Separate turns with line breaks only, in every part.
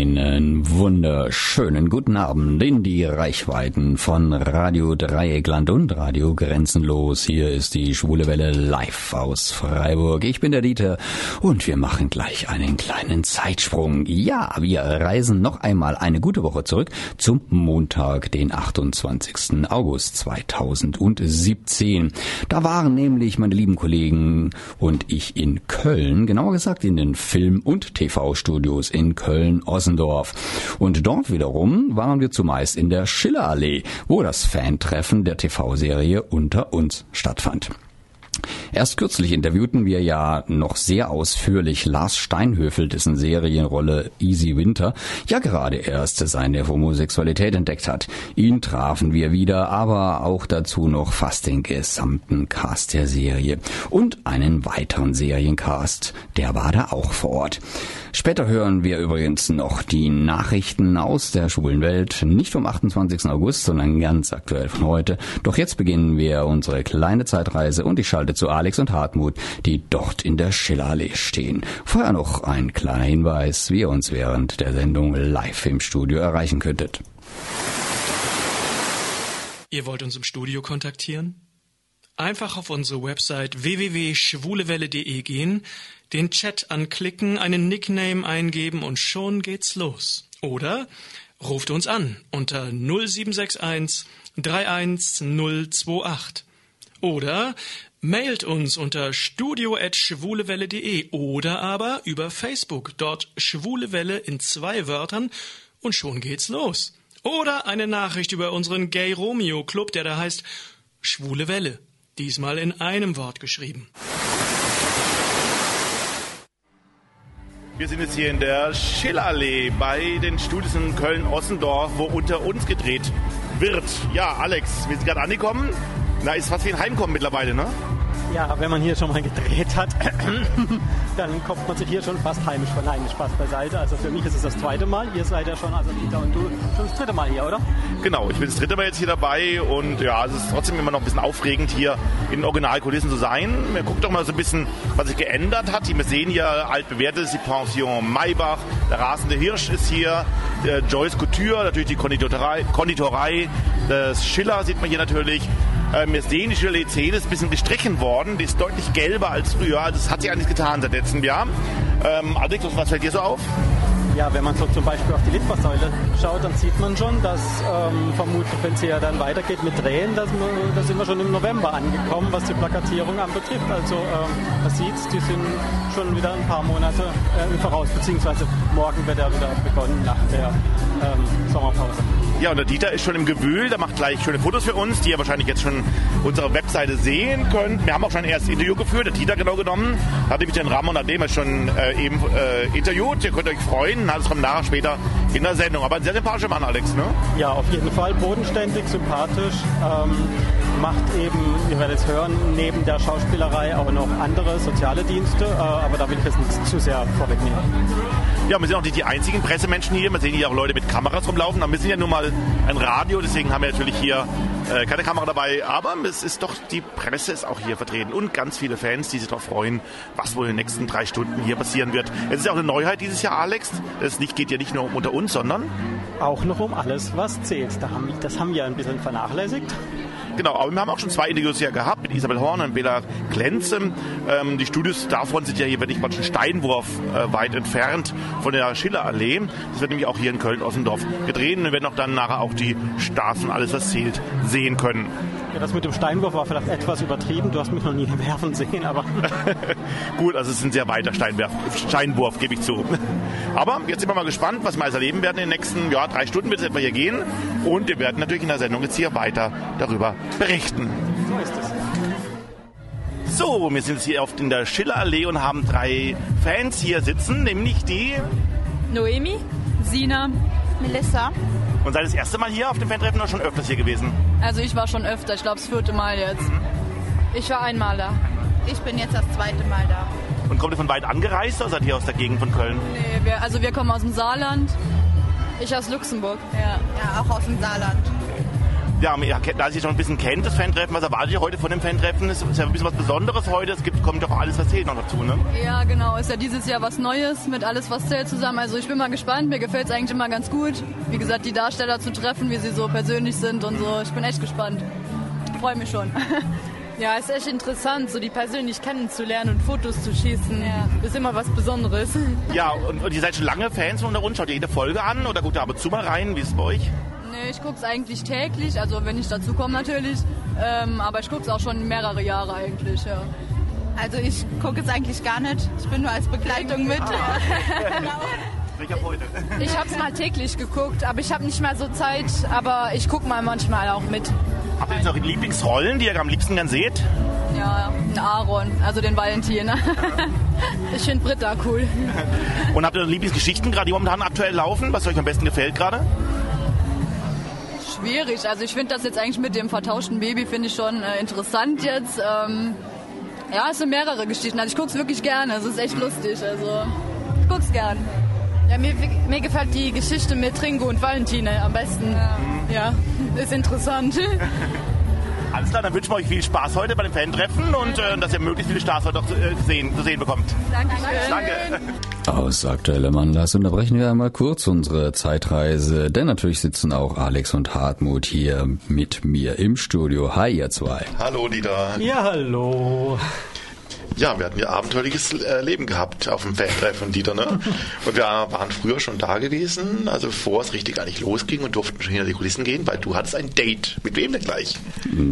Einen wunderschönen guten Abend in die Reichweiten von Radio Dreieckland und Radio Grenzenlos. Hier ist die Schwule Welle live aus Freiburg. Ich bin der Dieter und wir machen gleich einen kleinen Zeitsprung. Ja, wir reisen noch einmal eine gute Woche zurück zum Montag, den 28. August 2017. Da waren nämlich meine lieben Kollegen und ich in Köln, genauer gesagt in den Film- und TV-Studios in Köln-Ossendorf. Und dort wiederum waren wir zumeist in der Schillerallee, wo das Fantreffen der TV-Serie Unter uns stattfand. Erst kürzlich interviewten wir ja noch sehr ausführlich Lars Steinhöfel, dessen Serienrolle Easy Winter ja gerade erst seine Homosexualität entdeckt hat. Ihn trafen wir wieder, aber auch dazu noch fast den gesamten Cast der Serie und einen weiteren Seriencast, der war da auch vor Ort. Später hören wir übrigens noch die Nachrichten aus der schwulen Welt, nicht vom 28. August, sondern ganz aktuell von heute. Doch jetzt beginnen wir unsere kleine Zeitreise und ich schalte zu Alex und Hartmut, die dort in der Schillerallee stehen. Vorher noch ein kleiner Hinweis, wie ihr uns während der Sendung live im Studio erreichen könntet.
Ihr wollt uns im Studio kontaktieren? Einfach auf unsere Website www.schwulewelle.de gehen, den Chat anklicken, einen Nickname eingeben und schon geht's los. Oder ruft uns an unter 0761 31028. Oder mailt uns unter studio.schwulewelle.de oder aber über Facebook, dort Schwulewelle in zwei Wörtern und schon geht's los. Oder eine Nachricht über unseren Gay Romeo Club, der da heißt Schwule Welle. Diesmal in einem Wort geschrieben.
Wir sind jetzt hier in der Schillallee bei den Studios in Köln-Ossendorf, wo unter uns gedreht wird. Ja, Alex, wir sind gerade angekommen. Na, ist fast wie ein Heimkommen mittlerweile, ne?
Ja, wenn man hier schon mal gedreht hat, dann kommt man sich hier schon fast heimisch vor. Nein, Spaß beiseite. Also für mich ist es das zweite Mal. Ihr seid ja schon, also Dieter und du, schon das dritte Mal hier, oder?
Genau, ich bin das dritte Mal jetzt hier dabei und ja, es ist trotzdem immer noch ein bisschen aufregend, hier in Originalkulissen zu sein. Wir gucken doch mal so ein bisschen, was sich geändert hat. Wir sehen hier altbewährt ist die Pension Maybach, der rasende Hirsch ist hier, der Joyce Couture, natürlich die Konditorei, Konditorei das Schiller sieht man hier natürlich. Die Schiller 10 ist ein bisschen gestrichen worden. Die ist deutlich gelber als früher. Also das hat sich eigentlich getan seit letztem Jahr. Ähm, Alex, was fällt dir so auf?
Ja, wenn man so zum Beispiel auf die Litfaßsäule schaut, dann sieht man schon, dass ähm, vermutlich, wenn es ja dann weitergeht mit Drehen, dass wir, da sind wir schon im November angekommen, was die Plakatierung anbetrifft. Also ähm, man sieht, die sind schon wieder ein paar Monate äh, Voraus, beziehungsweise morgen wird er wieder begonnen nach der ähm, Sommerpause.
Ja, und der Dieter ist schon im Gewühl, der macht gleich schöne Fotos für uns, die ihr wahrscheinlich jetzt schon unsere Webseite sehen könnt. Wir haben auch schon ein erstes Interview geführt, der Dieter genau genommen, hat nämlich den Ramon Adema schon äh, eben äh, interviewt. Ihr könnt euch freuen, das kommt nachher später in der Sendung. Aber ein sehr sympathischer Mann, Alex, ne?
Ja, auf jeden Fall bodenständig, sympathisch. Ähm, macht eben, ihr werdet es hören, neben der Schauspielerei auch noch andere soziale Dienste, äh, aber da will ich jetzt nicht zu sehr vorwegnehmen.
Ja, wir sind auch nicht die einzigen Pressemenschen hier. Wir sehen hier auch Leute mit Kameras rumlaufen. Aber wir sind ja nun mal ein Radio, deswegen haben wir natürlich hier äh, keine Kamera dabei. Aber es ist doch, die Presse ist auch hier vertreten und ganz viele Fans, die sich darauf freuen, was wohl in den nächsten drei Stunden hier passieren wird. Es ist ja auch eine Neuheit dieses Jahr, Alex. Es geht ja nicht nur um unter uns, sondern
auch noch um alles, was zählt. Das haben wir ein bisschen vernachlässigt.
Genau, aber wir haben auch schon zwei Interviews hier gehabt mit Isabel Horn und Bela Klenze. Ähm, die Studios davon sind ja hier wirklich mal einen Steinwurf äh, weit entfernt von der Schillerallee. Das wird nämlich auch hier in Köln-Ossendorf gedreht und wir werden auch dann nachher auch die Stars und alles, was zählt, sehen können.
Ja, das mit dem Steinwurf war vielleicht etwas übertrieben. Du hast mich noch nie Werfen sehen, aber.
Gut, also es ist ein sehr weiter Steinwurf, Steinwurf gebe ich zu. Aber jetzt sind wir mal gespannt, was wir alles erleben werden in den nächsten ja, drei Stunden wird es etwa hier gehen. Und wir werden natürlich in der Sendung jetzt hier weiter darüber berichten.
So ist es.
So, wir sind jetzt hier oft in der Schillerallee und haben drei Fans hier sitzen, nämlich die
Noemi, Sina, Melissa.
Und seid das erste Mal hier auf dem Fantreffen oder schon öfters hier gewesen?
Also ich war schon öfter, ich glaube das vierte Mal jetzt. Mhm. Ich war einmal da.
Ich bin jetzt das zweite Mal da.
Und kommt ihr von weit angereist oder seid ihr aus der Gegend von Köln?
Nee, wir, also wir kommen aus dem Saarland. Ich aus Luxemburg, ja.
Ja, auch aus dem Saarland.
Ja, da Sie schon ein bisschen kennt, das Fan-Treffen, was erwartet ihr heute von dem Fan-Treffen? Es ist ja ein bisschen was Besonderes heute. Es gibt, kommt doch alles, was zählt noch dazu, ne?
Ja, genau. Ist ja dieses Jahr was Neues mit alles, was zählt zusammen. Also ich bin mal gespannt. Mir gefällt es eigentlich immer ganz gut. Wie gesagt, die Darsteller zu treffen, wie sie so persönlich sind und so. Ich bin echt gespannt. Freue mich schon.
Ja, ist echt interessant, so die persönlich kennenzulernen und Fotos zu schießen. Ja. Ist immer was Besonderes.
Ja, und, und ihr seid schon lange Fans von der Rund? Schaut ihr jede Folge an oder guckt ihr aber zu mal rein? Wie ist es bei euch?
Nee, ich gucke es eigentlich täglich, also wenn ich dazu komme natürlich. Ähm, aber ich gucke es auch schon mehrere Jahre eigentlich, ja.
Also ich gucke es eigentlich gar nicht. Ich bin nur als Begleitung mit. Ah.
Ich habe es mal täglich geguckt, aber ich habe nicht mehr so Zeit. Aber ich gucke mal manchmal auch mit.
Habt ihr jetzt eure Lieblingsrollen, die ihr am liebsten gern seht?
Ja, den Aaron, also den Valentin.
ich finde Britta cool.
Und habt ihr Lieblingsgeschichten gerade, die momentan aktuell laufen, was euch am besten gefällt gerade?
Schwierig. Also ich finde das jetzt eigentlich mit dem vertauschten Baby finde ich schon äh, interessant jetzt. Ähm, ja, es sind mehrere Geschichten. Also ich gucke es wirklich gerne. Es ist echt lustig. Also ich gucke es gern.
Ja, mir, mir gefällt die Geschichte mit Ringo und Valentine am besten. Ja, ja ist interessant.
Alles klar, dann wünschen wir euch viel Spaß heute bei dem Fan-Treffen und äh, dass ihr möglichst viele Stars heute auch zu, äh, sehen, zu sehen bekommt.
Dankeschön.
Danke.
Aus aktuellem Anlass unterbrechen wir einmal kurz unsere Zeitreise, denn natürlich sitzen auch Alex und Hartmut hier mit mir im Studio. Hi, ihr zwei.
Hallo, Dieter.
Ja, hallo.
Ja, wir hatten ja abenteuerliches äh, Leben gehabt auf dem Fan-Treffen, Dieter, ne? Und wir waren früher schon da gewesen, also bevor es richtig eigentlich losging und durften schon hinter die Kulissen gehen, weil du hattest ein Date. Mit wem denn gleich?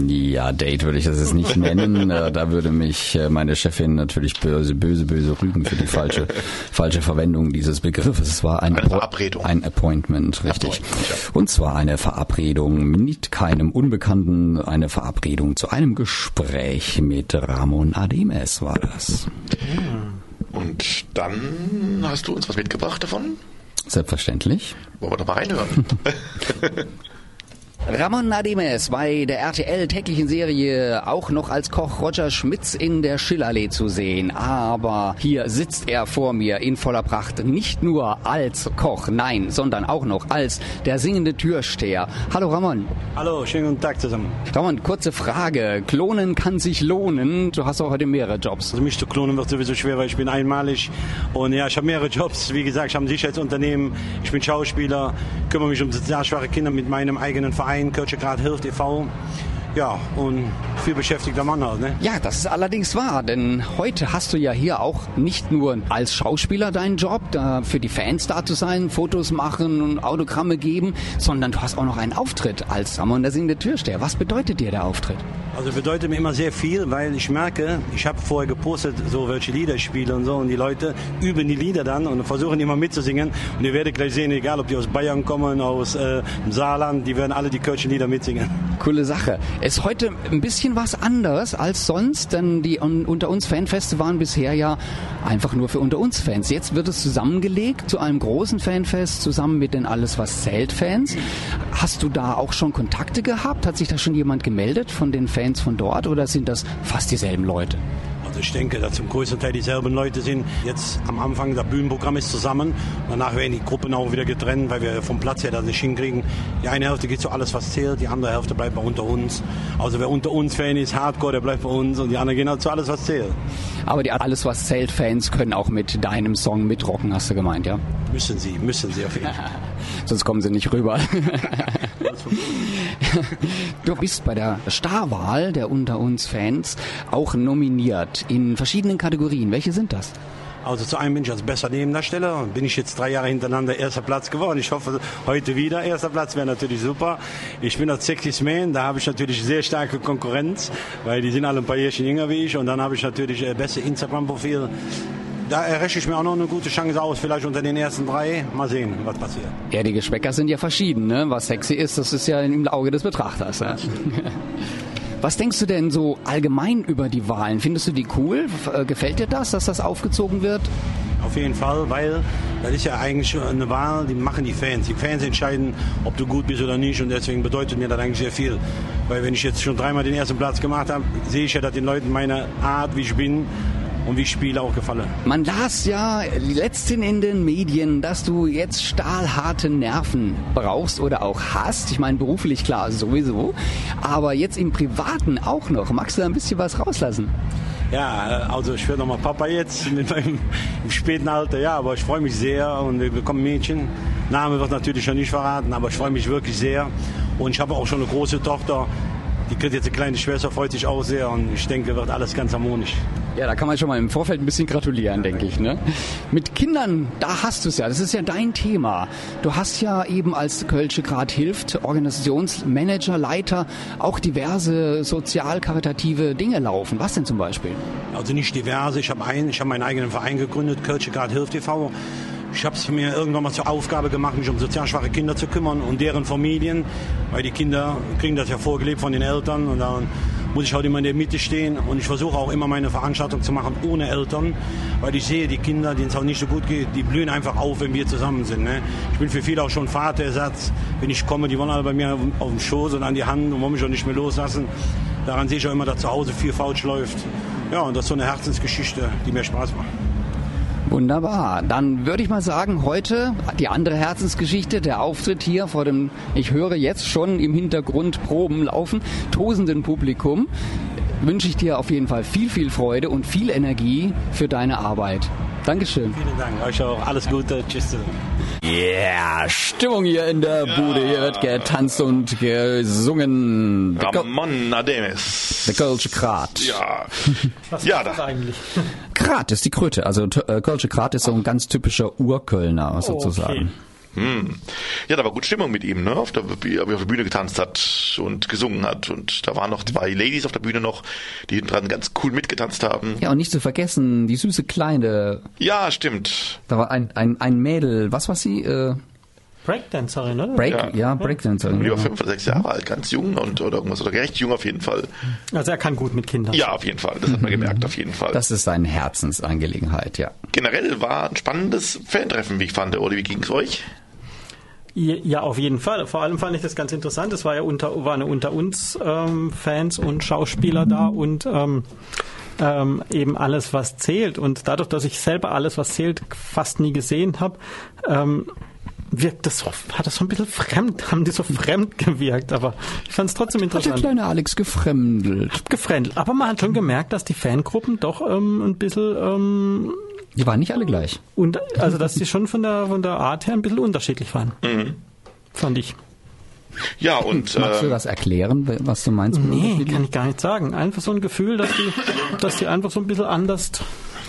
Ja, Date würde ich das jetzt nicht nennen. Äh, da würde mich äh, meine Chefin natürlich böse, böse, böse rügen für die falsche, falsche Verwendung dieses Begriffes. Es war ein,
eine Verabredung.
Ein Appointment, richtig. Appointment, ja. Und zwar eine Verabredung mit keinem Unbekannten, eine Verabredung zu einem Gespräch mit Ramon Ademes war das.
Und dann hast du uns was mitgebracht davon?
Selbstverständlich.
Wollen wir da mal reinhören?
Ramon Nadimes bei der RTL täglichen Serie auch noch als Koch Roger Schmitz in der Schillallee zu sehen. Aber hier sitzt er vor mir in voller Pracht. Nicht nur als Koch, nein, sondern auch noch als der singende Türsteher. Hallo Ramon.
Hallo, schönen guten Tag zusammen.
Ramon, kurze Frage. Klonen kann sich lohnen. Du hast auch heute mehrere Jobs.
Also mich zu klonen wird sowieso schwer, weil ich bin einmalig. Und ja, ich habe mehrere Jobs. Wie gesagt, ich habe ein Sicherheitsunternehmen. Ich bin Schauspieler, kümmere mich um sozial schwache Kinder mit meinem eigenen Verein. Verein Kirchegrad Hilft e.V. Ja, und viel beschäftigter Mann halt, ne?
Ja, das ist allerdings wahr, denn heute hast du ja hier auch nicht nur als Schauspieler deinen Job, da für die Fans da zu sein, Fotos machen und Autogramme geben, sondern du hast auch noch einen Auftritt als Ramon der singende Türsteher. Was bedeutet dir der Auftritt?
Also bedeutet mir immer sehr viel, weil ich merke, ich habe vorher gepostet, so welche Lieder ich spiele und so und die Leute üben die Lieder dann und versuchen immer mitzusingen und ihr werdet gleich sehen, egal ob die aus Bayern kommen, aus äh, Saarland, die werden alle die Kölschen Lieder mitsingen.
Coole Sache. Ist heute ein bisschen was anderes als sonst, denn die unter uns Fanfeste waren bisher ja einfach nur für unter uns Fans. Jetzt wird es zusammengelegt zu einem großen Fanfest zusammen mit den Alles was zählt Fans. Hast du da auch schon Kontakte gehabt? Hat sich da schon jemand gemeldet von den? Fans von dort oder sind das fast dieselben Leute?
Also ich denke, dass zum größten Teil dieselben Leute sind. Jetzt am Anfang, das Bühnenprogramm ist zusammen. Danach werden die Gruppen auch wieder getrennt, weil wir vom Platz her das nicht hinkriegen. Die eine Hälfte geht zu alles, was zählt. Die andere Hälfte bleibt bei unter uns. Also wer unter uns Fan ist, Hardcore, der bleibt bei uns. Und die anderen gehen halt zu alles, was zählt.
Aber die alles, was zählt Fans können auch mit deinem Song mitrocken, hast du gemeint, ja?
Müssen sie, müssen sie auf jeden Fall.
Sonst kommen sie nicht rüber. du bist bei der Starwahl der Unter uns Fans auch nominiert in verschiedenen Kategorien. Welche sind das?
Also zu einem bin ich als bester Nebendarsteller und bin ich jetzt drei Jahre hintereinander erster Platz geworden. Ich hoffe heute wieder erster Platz wäre natürlich super. Ich bin als Sexiest Man, da habe ich natürlich sehr starke Konkurrenz, weil die sind alle ein paar Jährchen jünger wie ich und dann habe ich natürlich äh, beste Instagram-Profil da errechne ich mir auch noch eine gute Chance aus, vielleicht unter den ersten drei. Mal sehen, was passiert.
Ja, die Geschmäcker sind ja verschieden. Ne? Was sexy ist, das ist ja im Auge des Betrachters. Ja? Was denkst du denn so allgemein über die Wahlen? Findest du die cool? Äh, gefällt dir das, dass das aufgezogen wird?
Auf jeden Fall, weil das ist ja eigentlich eine Wahl, die machen die Fans. Die Fans entscheiden, ob du gut bist oder nicht und deswegen bedeutet mir das eigentlich sehr viel. Weil wenn ich jetzt schon dreimal den ersten Platz gemacht habe, sehe ich ja, dass den Leuten meine Art, wie ich bin, und wie spiele auch gefallen.
Man las ja letztens in den Medien, dass du jetzt stahlharte Nerven brauchst oder auch hast. Ich meine, beruflich klar sowieso, aber jetzt im Privaten auch noch. Magst du da ein bisschen was rauslassen?
Ja, also ich werde nochmal Papa jetzt mit meinem im späten Alter, ja, aber ich freue mich sehr und wir bekommen Mädchen. Name wird natürlich noch nicht verraten, aber ich freue mich wirklich sehr. Und ich habe auch schon eine große Tochter, die kriegt jetzt eine kleine Schwester, freut sich auch sehr und ich denke, wird alles ganz harmonisch.
Ja, da kann man schon mal im Vorfeld ein bisschen gratulieren, denke ich. Ne? Mit Kindern, da hast du es ja, das ist ja dein Thema. Du hast ja eben als Kölsche Grad hilft, Organisationsmanager, Leiter, auch diverse sozial-karitative Dinge laufen. Was denn zum Beispiel?
Also nicht diverse, ich habe einen, ich habe meinen eigenen Verein gegründet, Kölsche Grad hilft e.V. Ich habe es mir irgendwann mal zur Aufgabe gemacht, mich um sozial schwache Kinder zu kümmern und deren Familien, weil die Kinder kriegen das ja vorgelebt von den Eltern und dann muss ich halt immer in der Mitte stehen und ich versuche auch immer meine Veranstaltung zu machen ohne Eltern, weil ich sehe, die Kinder, denen es auch nicht so gut geht, die blühen einfach auf, wenn wir zusammen sind. Ne? Ich bin für viele auch schon Vaterersatz. Wenn ich komme, die wollen alle bei mir auf dem Schoß und an die Hand und wollen mich auch nicht mehr loslassen. Daran sehe ich auch immer, dass zu Hause viel falsch läuft. Ja, und das ist so eine Herzensgeschichte, die mir Spaß macht.
Wunderbar. Dann würde ich mal sagen, heute die andere Herzensgeschichte, der Auftritt hier vor dem, ich höre jetzt schon im Hintergrund Proben laufen, tosenden Publikum. Wünsche ich dir auf jeden Fall viel, viel Freude und viel Energie für deine Arbeit. Dankeschön.
Vielen Dank. Euch auch alles Gute. Tschüss.
Yeah, Stimmung hier in der Bude. Hier wird getanzt und gesungen.
Ramon Ademis.
Der Kölsche Krat.
Ja.
Was
Ja,
ist das
da-
eigentlich?
Krat ist die Kröte. Also äh, Kölsche Krat ist so ein ganz typischer Urkölner sozusagen.
Hm. Ja, da war gut Stimmung mit ihm, ne? Auf der, wie er auf der Bühne getanzt hat und gesungen hat. Und da waren noch zwei Ladies auf der Bühne noch, die hinten dran ganz cool mitgetanzt haben.
Ja, und nicht zu vergessen, die süße Kleine.
Ja, stimmt.
Da war ein, ein, ein Mädel, was war sie? Äh,
Breakdancerin, oder?
Break,
Ja.
ja, Breakdancerin.
Die war
ja.
fünf oder sechs Jahre alt, ganz jung und oder irgendwas oder recht jung auf jeden Fall.
Also er kann gut mit Kindern.
Ja, auf jeden Fall. Das hat man gemerkt, auf jeden Fall.
Das ist seine Herzensangelegenheit, ja.
Generell war ein spannendes Fan-Treffen, wie ich fand. Oder wie ging's euch?
Ja, auf jeden Fall. Vor allem fand ich das ganz interessant. Es war ja unter, waren unter uns ähm, Fans und Schauspieler da und ähm, ähm, eben alles, was zählt. Und dadurch, dass ich selber alles, was zählt, fast nie gesehen habe, ähm, wirkt das so, hat das so ein bisschen fremd, haben die so fremd gewirkt. Aber ich fand es trotzdem
Hat der
interessant.
kleine Alex gefremdelt.
Gefremdelt. Aber man hat schon gemerkt, dass die Fangruppen doch ähm, ein bisschen ähm,
Die waren nicht alle gleich.
und also dass die schon von der von der Art her ein bisschen unterschiedlich waren. Fand ich.
Ja, und
Magst du
äh,
das erklären, was du meinst?
Nee, kann ich gar nicht sagen. Einfach so ein Gefühl, dass die, dass die einfach so ein bisschen anders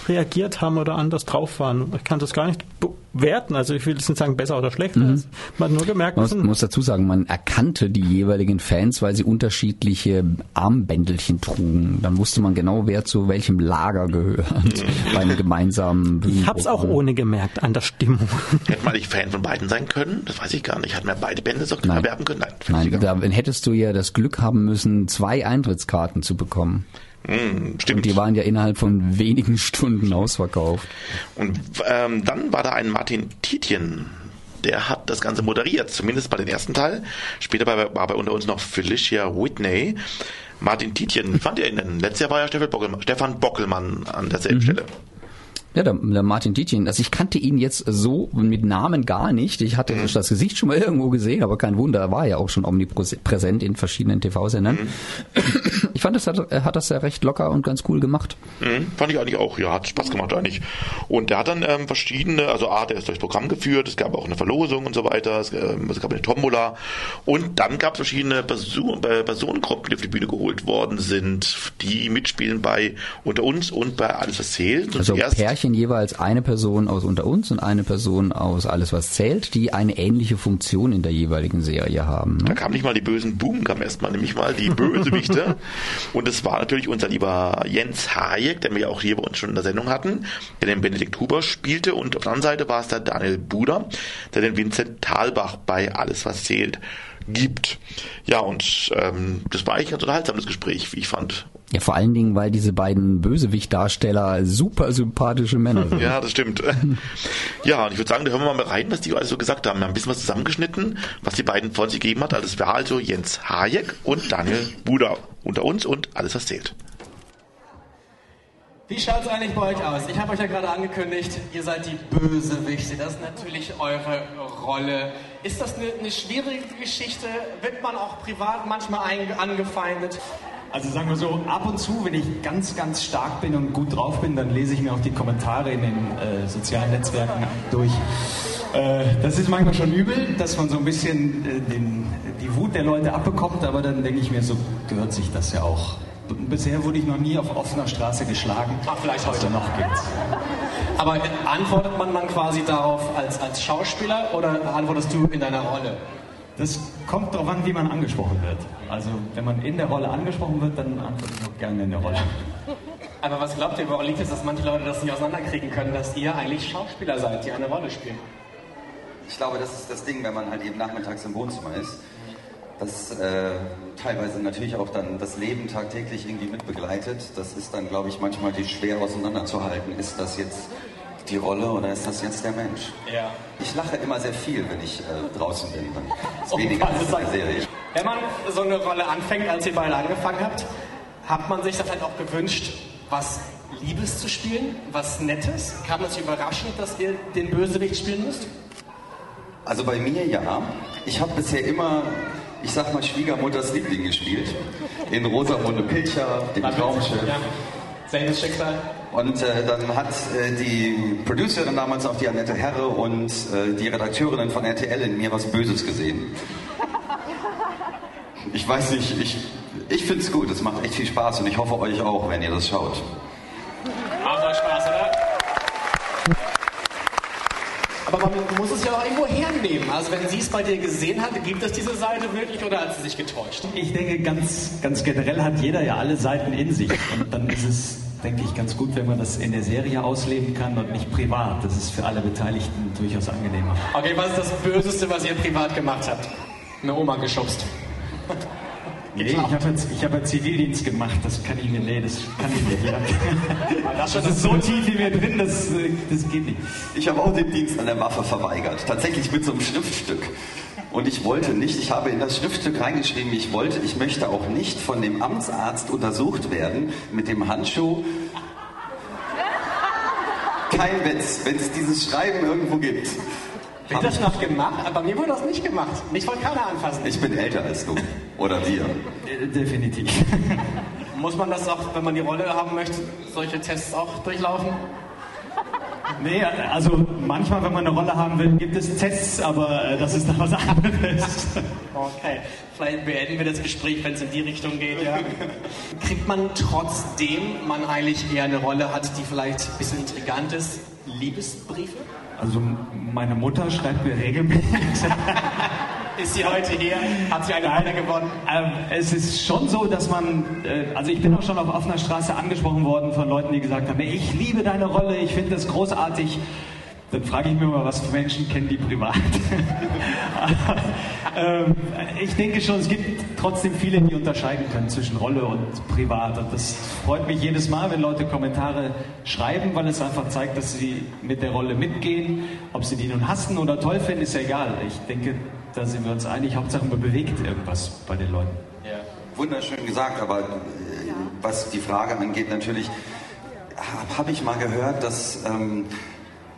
reagiert haben oder anders drauf waren. Ich kann das gar nicht bewerten. Also ich will jetzt nicht sagen besser oder schlechter. Man hat nur gemerkt,
Man
dass
muss, muss dazu sagen, man erkannte die jeweiligen Fans, weil sie unterschiedliche Armbändelchen trugen. Dann wusste man genau, wer zu welchem Lager gehört bei einem gemeinsamen
ich habe es auch ohne gemerkt an der Stimmung.
hätte man nicht Fan von beiden sein können? Das weiß ich gar nicht. Hat man beide Bände so erwerben können? Nein.
Nein, da hättest du ja das Glück haben müssen, zwei Eintrittskarten zu bekommen.
Hm, stimmt.
Und die waren ja innerhalb von wenigen Stunden ausverkauft.
Und ähm, dann war da ein Martin Tietjen. Der hat das Ganze moderiert, zumindest bei den ersten Teil. Später war, war bei unter uns noch Felicia Whitney. Martin Tietjen, fand ihr ihn denn? Letztes Jahr war ja Stefan Bockelmann, Stefan Bockelmann an derselben Stelle.
Ja, der, der Martin Tietjen, also ich kannte ihn jetzt so mit Namen gar nicht. Ich hatte das Gesicht schon mal irgendwo gesehen, aber kein Wunder, er war ja auch schon omnipräsent in verschiedenen TV-Sendern. Ich fand, das hat, er hat das ja recht locker und ganz cool gemacht.
Mhm, fand ich eigentlich auch, ja, hat Spaß gemacht eigentlich. Und der hat dann ähm, verschiedene, also A, der ist durchs Programm geführt, es gab auch eine Verlosung und so weiter, es, ähm, es gab eine Tombola und dann gab es verschiedene Person, äh, Personengruppen, die auf die Bühne geholt worden sind, die mitspielen bei Unter uns und bei Alles was zählt. Und
Also
zuerst-
Pärchen jeweils eine Person aus Unter uns und eine Person aus Alles was zählt, die eine ähnliche Funktion in der jeweiligen Serie haben.
Da
Ne?
kam nicht mal die bösen Buben, kam erstmal nämlich mal die Bösewichte. und es war natürlich unser lieber Jens Hayek, den wir ja auch hier bei uns schon in der Sendung hatten, der den Benedikt Huber spielte. Und auf der anderen Seite war es der Daniel Buder, der den Vincent Thalbach bei Alles, was zählt, gibt. Ja, und ähm, das war eigentlich ein ganz unterhaltsames Gespräch, wie ich fand.
Ja, vor allen Dingen, weil diese beiden Bösewicht-Darsteller super sympathische Männer sind.
Ja, das stimmt. Ja, und ich würde sagen, da hören wir mal rein, was die alles so gesagt haben. Wir haben ein bisschen was zusammengeschnitten, was die beiden von sich gegeben hat. Also es war also Jens Hayek und Daniel Buder unter uns und alles, was zählt.
Wie schaut es eigentlich bei euch aus? Ich habe euch ja gerade angekündigt, ihr seid die Bösewichte. Das ist natürlich eure Rolle. Ist das eine, eine schwierige Geschichte? Wird man auch privat manchmal angefeindet?
Also sagen wir so, ab und zu, wenn ich ganz, ganz stark bin und gut drauf bin, dann lese ich mir auch die Kommentare in den äh, sozialen Netzwerken durch. Äh, das ist manchmal schon übel, dass man so ein bisschen äh, den, die Wut der Leute abbekommt, aber dann denke ich mir, so gehört sich das ja auch. Bisher wurde ich noch nie auf offener Straße geschlagen.
Ach, vielleicht heute noch gibt's. Aber antwortet man dann quasi darauf als, als Schauspieler oder antwortest du in deiner Rolle?
Das kommt darauf an, wie man angesprochen wird. Also wenn man in der Rolle angesprochen wird, dann antworte ich auch gerne in der Rolle.
Aber was glaubt ihr, woran liegt es, dass manche Leute das nicht auseinanderkriegen können, dass ihr eigentlich Schauspieler seid, die eine Rolle spielen?
Ich glaube, das ist das Ding, wenn man halt eben nachmittags im Wohnzimmer ist das äh, teilweise natürlich auch dann das Leben tagtäglich irgendwie mitbegleitet. Das ist dann, glaube ich, manchmal die schwer auseinanderzuhalten. Ist das jetzt die Rolle oder ist das jetzt der Mensch?
Ja.
Ich lache immer sehr viel, wenn ich äh, draußen bin. Dann ist oh, weniger als in der Serie.
Wenn man so eine Rolle anfängt, als ihr beide angefangen habt, hat man sich das halt auch gewünscht, was Liebes zu spielen, was Nettes? Kam es überraschend, dass ihr den Bösewicht spielen müsst?
Also bei mir ja. Ich habe bisher immer ich sag mal, Schwiegermutters Liebling gespielt. In Rosamunde Pilcher, dem Traumschiff. Ja.
Selbes Schicksal.
Und äh, dann hat äh, die Producerin damals auch die Annette Herre und äh, die Redakteurinnen von RTL in mir was Böses gesehen. Ich weiß nicht, ich, ich finde es gut, es macht echt viel Spaß und ich hoffe euch auch, wenn ihr das schaut.
Macht euch Spaß, oder? Aber man muss es ja auch irgendwo hernehmen. Also wenn sie es bei dir gesehen hat, gibt es diese Seite wirklich oder hat sie sich getäuscht?
Ich denke, ganz, ganz generell hat jeder ja alle Seiten in sich. Und dann ist es, denke ich, ganz gut, wenn man das in der Serie ausleben kann und nicht privat. Das ist für alle Beteiligten durchaus angenehmer.
Okay, was ist das Böseste, was ihr privat gemacht habt? Eine Oma geschubst.
Nee, ich habe jetzt, ich hab jetzt Zivildienst gemacht, das kann ich mir, nee, das kann ich nicht. Ja. Das, das ist so tief in mir drin, das, das geht nicht.
Ich habe auch den Dienst an der Waffe verweigert, tatsächlich mit so einem Schriftstück. Und ich wollte nicht, ich habe in das Schriftstück reingeschrieben, ich wollte, ich möchte auch nicht von dem Amtsarzt untersucht werden mit dem Handschuh. Kein Witz, wenn es dieses Schreiben irgendwo gibt.
Wird das noch gemacht? Bei mir wurde das nicht gemacht. Mich wollte keiner anfassen.
Ich bin älter als du. Oder wir.
Äh, definitiv.
Muss man das auch, wenn man die Rolle haben möchte, solche Tests auch durchlaufen?
Nee, also manchmal, wenn man eine Rolle haben will, gibt es Tests, aber äh, das ist dann was anderes.
Okay, vielleicht beenden wir das Gespräch, wenn es in die Richtung geht, ja. Kriegt man trotzdem man eigentlich eher eine Rolle hat, die vielleicht ein bisschen intrigant ist, Liebesbriefe?
Also meine Mutter schreibt mir regelmäßig.
ist sie heute hier? Hat sie eine Rolle gewonnen?
Ähm, es ist schon so, dass man, äh, also ich bin auch schon auf offener Straße angesprochen worden von Leuten, die gesagt haben, ich liebe deine Rolle, ich finde das großartig. Dann frage ich mich mal, was für Menschen kennen die privat. ähm, ich denke schon, es gibt trotzdem viele, die unterscheiden können zwischen Rolle und privat. Und das freut mich jedes Mal, wenn Leute Kommentare schreiben, weil es einfach zeigt, dass sie mit der Rolle mitgehen. Ob sie die nun hassen oder toll finden, ist ja egal. Ich denke, da sind wir uns einig. Hauptsache, man bewegt irgendwas bei den Leuten.
Ja. Wunderschön gesagt, aber äh, was die Frage angeht, natürlich habe ich mal gehört, dass ähm,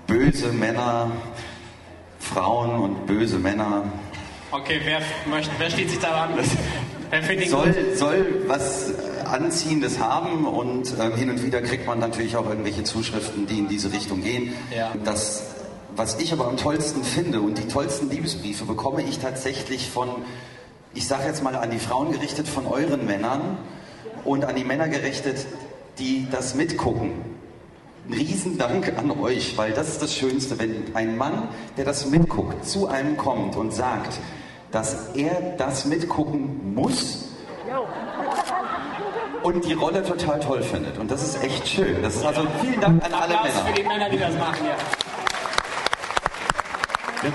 böse Männer, Frauen und böse Männer.
Okay, wer, möchte, wer steht sich daran?
soll, soll was Anziehendes haben und ähm, hin und wieder kriegt man natürlich auch irgendwelche Zuschriften, die in diese Richtung gehen. Ja. Das, was ich aber am tollsten finde und die tollsten Liebesbriefe bekomme ich tatsächlich von, ich sage jetzt mal an die Frauen gerichtet, von euren Männern und an die Männer gerichtet, die das mitgucken Riesendank an euch, weil das ist das Schönste, wenn ein Mann, der das mitguckt, zu einem kommt und sagt, dass er das mitgucken muss und die Rolle total toll findet. Und das ist echt schön. Das ist also vielen Dank an alle Applaus
Männer. für die Männer, die das machen, ja.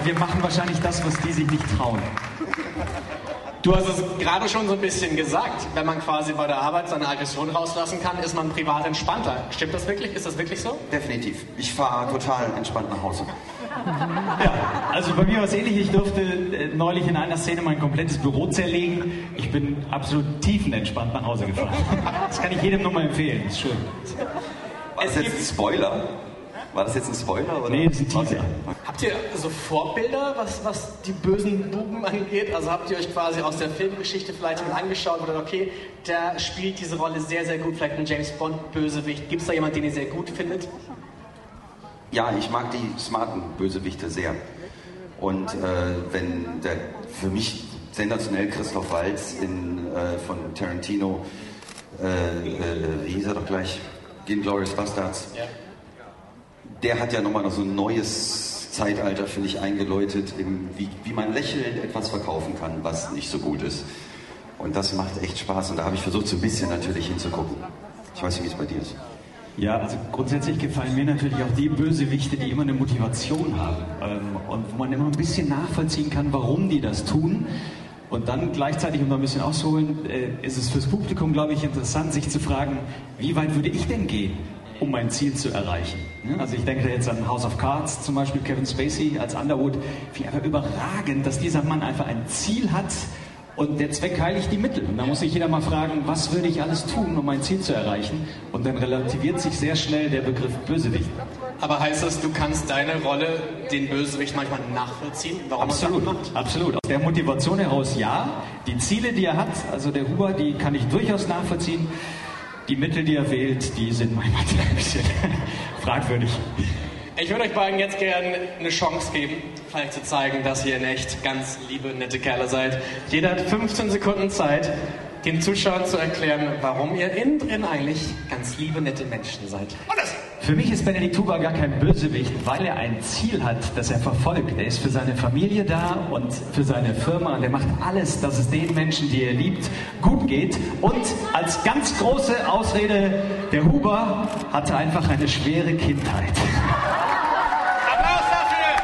Wir machen wahrscheinlich das, was die sich nicht trauen.
Du hast es gerade schon so ein bisschen gesagt. Wenn man quasi bei der Arbeit seine Aggression rauslassen kann, ist man privat entspannter. Stimmt das wirklich? Ist das wirklich so?
Definitiv. Ich fahre total entspannt nach Hause.
Ja, also bei mir war es ähnlich. Ich durfte äh, neulich in einer Szene mein komplettes Büro zerlegen. Ich bin absolut tiefenentspannt nach Hause gefahren. Das kann ich jedem nur mal empfehlen. Ist schön.
War das jetzt ein Spoiler? War das jetzt ein Spoiler? Oder?
Nee, das ist ein Teaser. Habt ihr so Vorbilder, was, was die bösen Buben angeht? Also habt ihr euch quasi aus der Filmgeschichte vielleicht mal angeschaut oder okay, der spielt diese Rolle sehr, sehr gut, vielleicht ein James Bond-Bösewicht. Gibt es da jemanden, den ihr sehr gut findet?
Ja, ich mag die smarten Bösewichte sehr. Und äh, wenn der für mich sensationell Christoph Waltz in, äh, von Tarantino, äh, äh, wie hieß er doch gleich, Glorious Bastards, ja. Der hat ja nochmal noch so ein neues Zeitalter, finde ich, eingeläutet, wie, wie man lächelnd etwas verkaufen kann, was nicht so gut ist. Und das macht echt Spaß und da habe ich versucht, so ein bisschen natürlich hinzugucken. Ich weiß nicht, wie es bei dir ist.
Ja, also grundsätzlich gefallen mir natürlich auch die Bösewichte, die immer eine Motivation haben ähm, und wo man immer ein bisschen nachvollziehen kann, warum die das tun. Und dann gleichzeitig, um da ein bisschen auszuholen, äh, ist es fürs Publikum, glaube ich, interessant, sich zu fragen, wie weit würde ich denn gehen, um mein Ziel zu erreichen? Also ich denke jetzt an House of Cards, zum Beispiel Kevin Spacey als Underwood, wie einfach überragend, dass dieser Mann einfach ein Ziel hat, und der Zweck heiligt die Mittel. Und da muss sich jeder mal fragen, was würde ich alles tun, um mein Ziel zu erreichen? Und dann relativiert sich sehr schnell der Begriff Bösewicht.
Aber heißt das, du kannst deine Rolle, den Bösewicht manchmal nachvollziehen?
Warum absolut, absolut. Aus der Motivation heraus ja. Die Ziele, die er hat, also der Huber, die kann ich durchaus nachvollziehen. Die Mittel, die er wählt, die sind manchmal ein bisschen fragwürdig.
Ich würde euch beiden jetzt gerne eine Chance geben, vielleicht zu zeigen, dass ihr in echt ganz liebe, nette Kerle seid. Jeder hat 15 Sekunden Zeit, den Zuschauern zu erklären, warum ihr innen drin eigentlich ganz liebe, nette Menschen seid. Und das
für mich ist Benedikt Huber gar kein Bösewicht, weil er ein Ziel hat, das er verfolgt. Er ist für seine Familie da und für seine Firma und er macht alles, dass es den Menschen, die er liebt, gut geht. Und als ganz große Ausrede, der Huber hatte einfach eine schwere Kindheit.
Applaus dafür!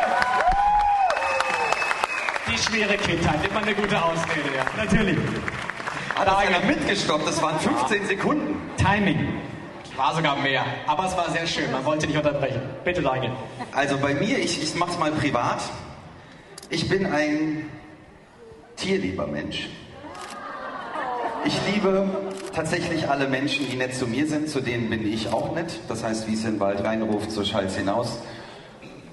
Die schwere Kindheit, immer eine gute Ausrede, ja.
Natürlich.
Hat er einer mitgestoppt, das waren 15 Sekunden.
Timing.
War sogar mehr. Aber es war sehr schön. Man wollte nicht unterbrechen. Bitte, Daniel.
Also bei mir, ich, ich mache es mal privat. Ich bin ein tierlieber Mensch. Ich liebe tatsächlich alle Menschen, die nett zu mir sind. Zu denen bin ich auch nett. Das heißt, wie es in den Wald reinruft, so schallt es hinaus.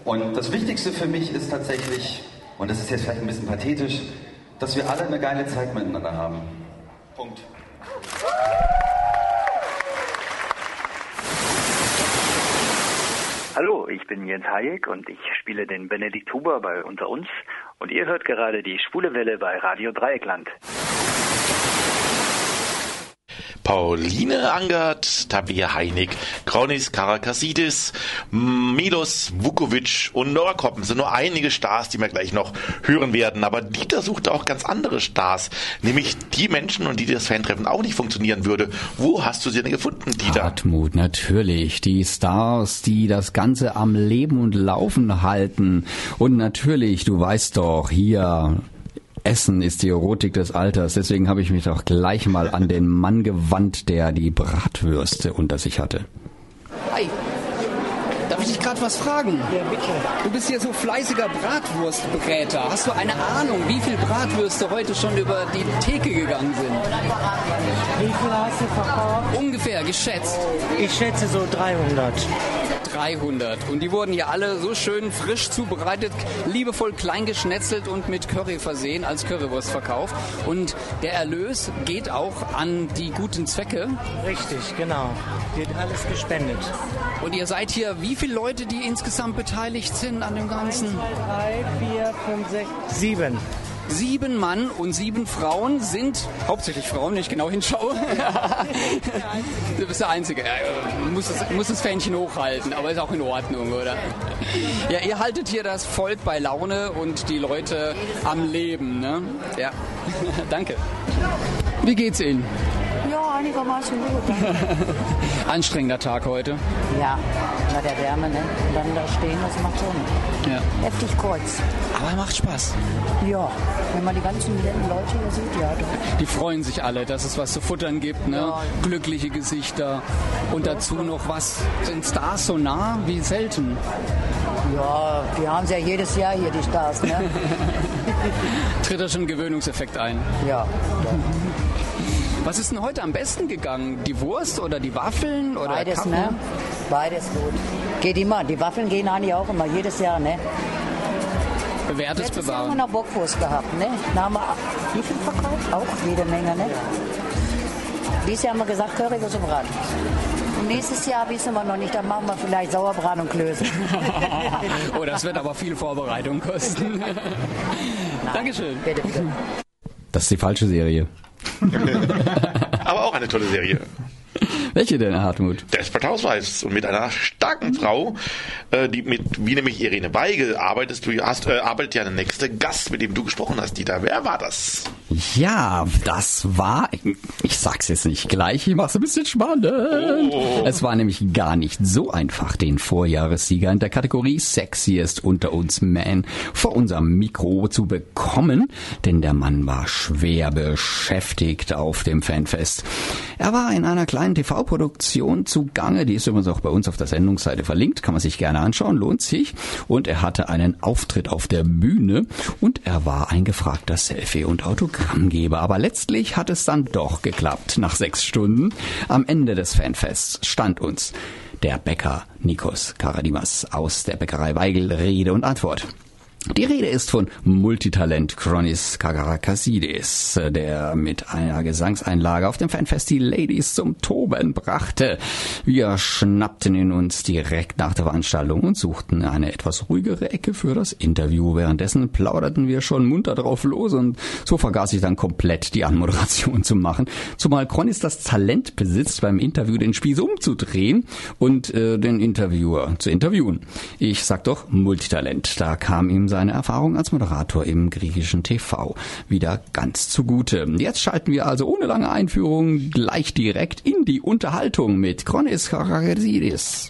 Und das Wichtigste für mich ist tatsächlich, und das ist jetzt vielleicht ein bisschen pathetisch, dass wir alle eine geile Zeit miteinander haben. Punkt.
Hallo, ich bin Jens Hayek und ich spiele den Benedikt Huber bei Unter uns und ihr hört gerade die Schwule Welle bei Radio Dreieckland.
Pauline Angert, Tabea Heinig, Kronis Karakassidis, Milos Vukovic und Nora Koppen sind nur einige Stars, die wir gleich noch hören werden. Aber Dieter suchte auch ganz andere Stars, nämlich die Menschen, und die das Fantreffen auch nicht funktionieren würde. Wo hast du sie denn gefunden, Dieter?
Hartmut, natürlich. Die Stars, die das Ganze am Leben und Laufen halten. Und natürlich, du weißt doch, hier Essen ist die Erotik des Alters. Deswegen habe ich mich doch gleich mal an den Mann gewandt, der die Bratwürste unter sich hatte.
Hi. Darf ich dich gerade was fragen?
Ja, bitte.
Du bist ja so fleißiger Bratwurstbräter. Hast du eine Ahnung, wie viele Bratwürste heute schon über die Theke gegangen sind?
Wie viel hast du verkauft?
Ungefähr, geschätzt.
Ich schätze so 300.
300. Und die wurden hier alle so schön frisch zubereitet, liebevoll klein geschnetzelt und mit Curry versehen, als Currywurst verkauft. Und der Erlös geht auch an die guten Zwecke.
Richtig, genau. Wird alles gespendet.
Und ihr seid hier, wie viele Leute, die insgesamt beteiligt sind an dem Ganzen?
1, 2, 3, 4, 5, 6, 7.
Sieben Mann und sieben Frauen sind hauptsächlich Frauen, wenn ich genau hinschaue. du bist der Einzige. Ja, muss, das, muss das Fähnchen hochhalten, aber ist auch in Ordnung, oder? Ja, ihr haltet hier das Volk bei Laune und die Leute am Leben, ne? Ja. Danke. Wie geht's Ihnen?
Ja, einigermaßen gut.
Anstrengender Tag heute.
Ja, bei der Wärme, ne? Und dann da stehen, das macht schon
Ja.
heftig Kreuz.
Aber macht Spaß.
Ja, wenn man die ganzen netten Leute hier sieht, ja doch.
Die freuen sich alle, dass es was zu futtern gibt, ne? Glückliche Gesichter. Und dazu noch was. Sind Stars so nah wie selten?
Ja, wir haben sie ja jedes Jahr hier, die Stars, ne?
Tritt da schon ein Gewöhnungseffekt ein?
Ja.
Was ist denn heute am besten gegangen? Die Wurst oder die Waffeln oder
Beides,
Kaffee?
ne? Beides gut. Geht immer. Die Waffeln gehen eigentlich auch immer, jedes Jahr, ne?
Bewährtes
Letztes Jahr haben wir
bewahren.
noch Bockwurst gehabt, ne? Da haben wir wie viel verkauft? Auch jede Menge, ne? Dieses Jahr haben wir gesagt, Currywurst und Braten. Und nächstes Jahr wissen wir noch nicht, dann machen wir vielleicht Sauerbraten und Klöße.
oh, das wird aber viel Vorbereitung kosten. Dankeschön.
Bitte, bitte.
Das ist die falsche Serie.
Aber auch eine tolle Serie.
Welche denn, Hartmut?
Desperate Housewives. Und mit einer starken Frau, äh, die mit, wie nämlich Irene Weigel, arbeitest du, hast, äh, arbeitet ja der nächste Gast, mit dem du gesprochen hast, Dieter. Wer war das?
Ja, das war, ich sag's jetzt nicht gleich, ich mach's ein bisschen spannend.
Oh.
Es war nämlich gar nicht so einfach, den Vorjahressieger in der Kategorie Sexiest unter uns Man vor unserem Mikro zu bekommen, denn der Mann war schwer beschäftigt auf dem Fanfest. Er war in einer kleinen TV-Produktion zugange, die ist übrigens auch bei uns auf der Sendungsseite verlinkt, kann man sich gerne anschauen, lohnt sich. Und er hatte einen Auftritt auf der Bühne und er war ein gefragter Selfie- und Autogrammgeber. Aber letztlich hat es dann doch geklappt. Nach sechs Stunden am Ende des Fanfests stand uns der Bäcker Nikos Karadimas aus der Bäckerei Weigel Rede und Antwort. Die Rede ist von Multitalent Chronis Kagarakasides, der mit einer Gesangseinlage auf dem Fanfest die Ladies zum Toben brachte. Wir schnappten ihn uns direkt nach der Veranstaltung und suchten eine etwas ruhigere Ecke für das Interview. Währenddessen plauderten wir schon munter drauf los und so vergaß ich dann komplett die Anmoderation zu machen. Zumal Chronis das Talent besitzt, beim Interview den Spieß umzudrehen und äh, den Interviewer zu interviewen. Ich sag doch Multitalent. Da kam ihm seine Erfahrung als Moderator im griechischen TV wieder ganz zugute. Jetzt schalten wir also ohne lange Einführung gleich direkt in die Unterhaltung mit Chronis Karageridis.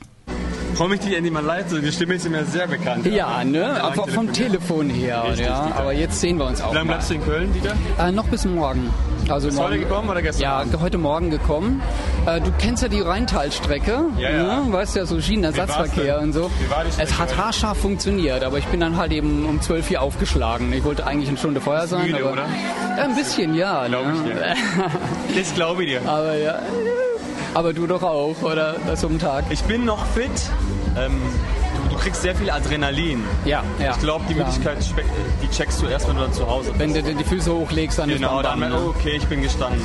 Freue mich, dich endlich mal sehen. Die Stimme ist mir sehr bekannt.
Ja, ne? Aber vom Telefon her,
Richtig,
ja.
Dieter.
Aber jetzt sehen wir uns auch
Wie lange bleibst du in Köln, Dieter?
Äh, noch bis morgen. Also morgen,
heute gekommen oder gestern
Ja,
Abend?
heute Morgen gekommen. Äh, du kennst ja die Rheintalstrecke.
Ja, ja.
Ne? Weißt ja, so Schienenersatzverkehr und so.
Wie war die
es hat haarscharf funktioniert, aber ich bin dann halt eben um 12 hier aufgeschlagen. Ich wollte eigentlich eine Stunde vorher sein.
müde,
aber
oder?
Ja, ein bisschen, ja.
Glaub
ne?
ich dir. Das glaube ich dir.
aber ja. Aber du doch auch, oder? Das um den Tag.
Ich bin noch fit. Ähm, kriegst sehr viel Adrenalin.
Ja, ja.
Ich glaube, die. Möglichkeit, spe- die checkst du erst, wenn du dann zu Hause bist.
Wenn du die Füße hochlegst, dann
Genau,
ist
dann
man
merkst du, okay, ich bin gestanden.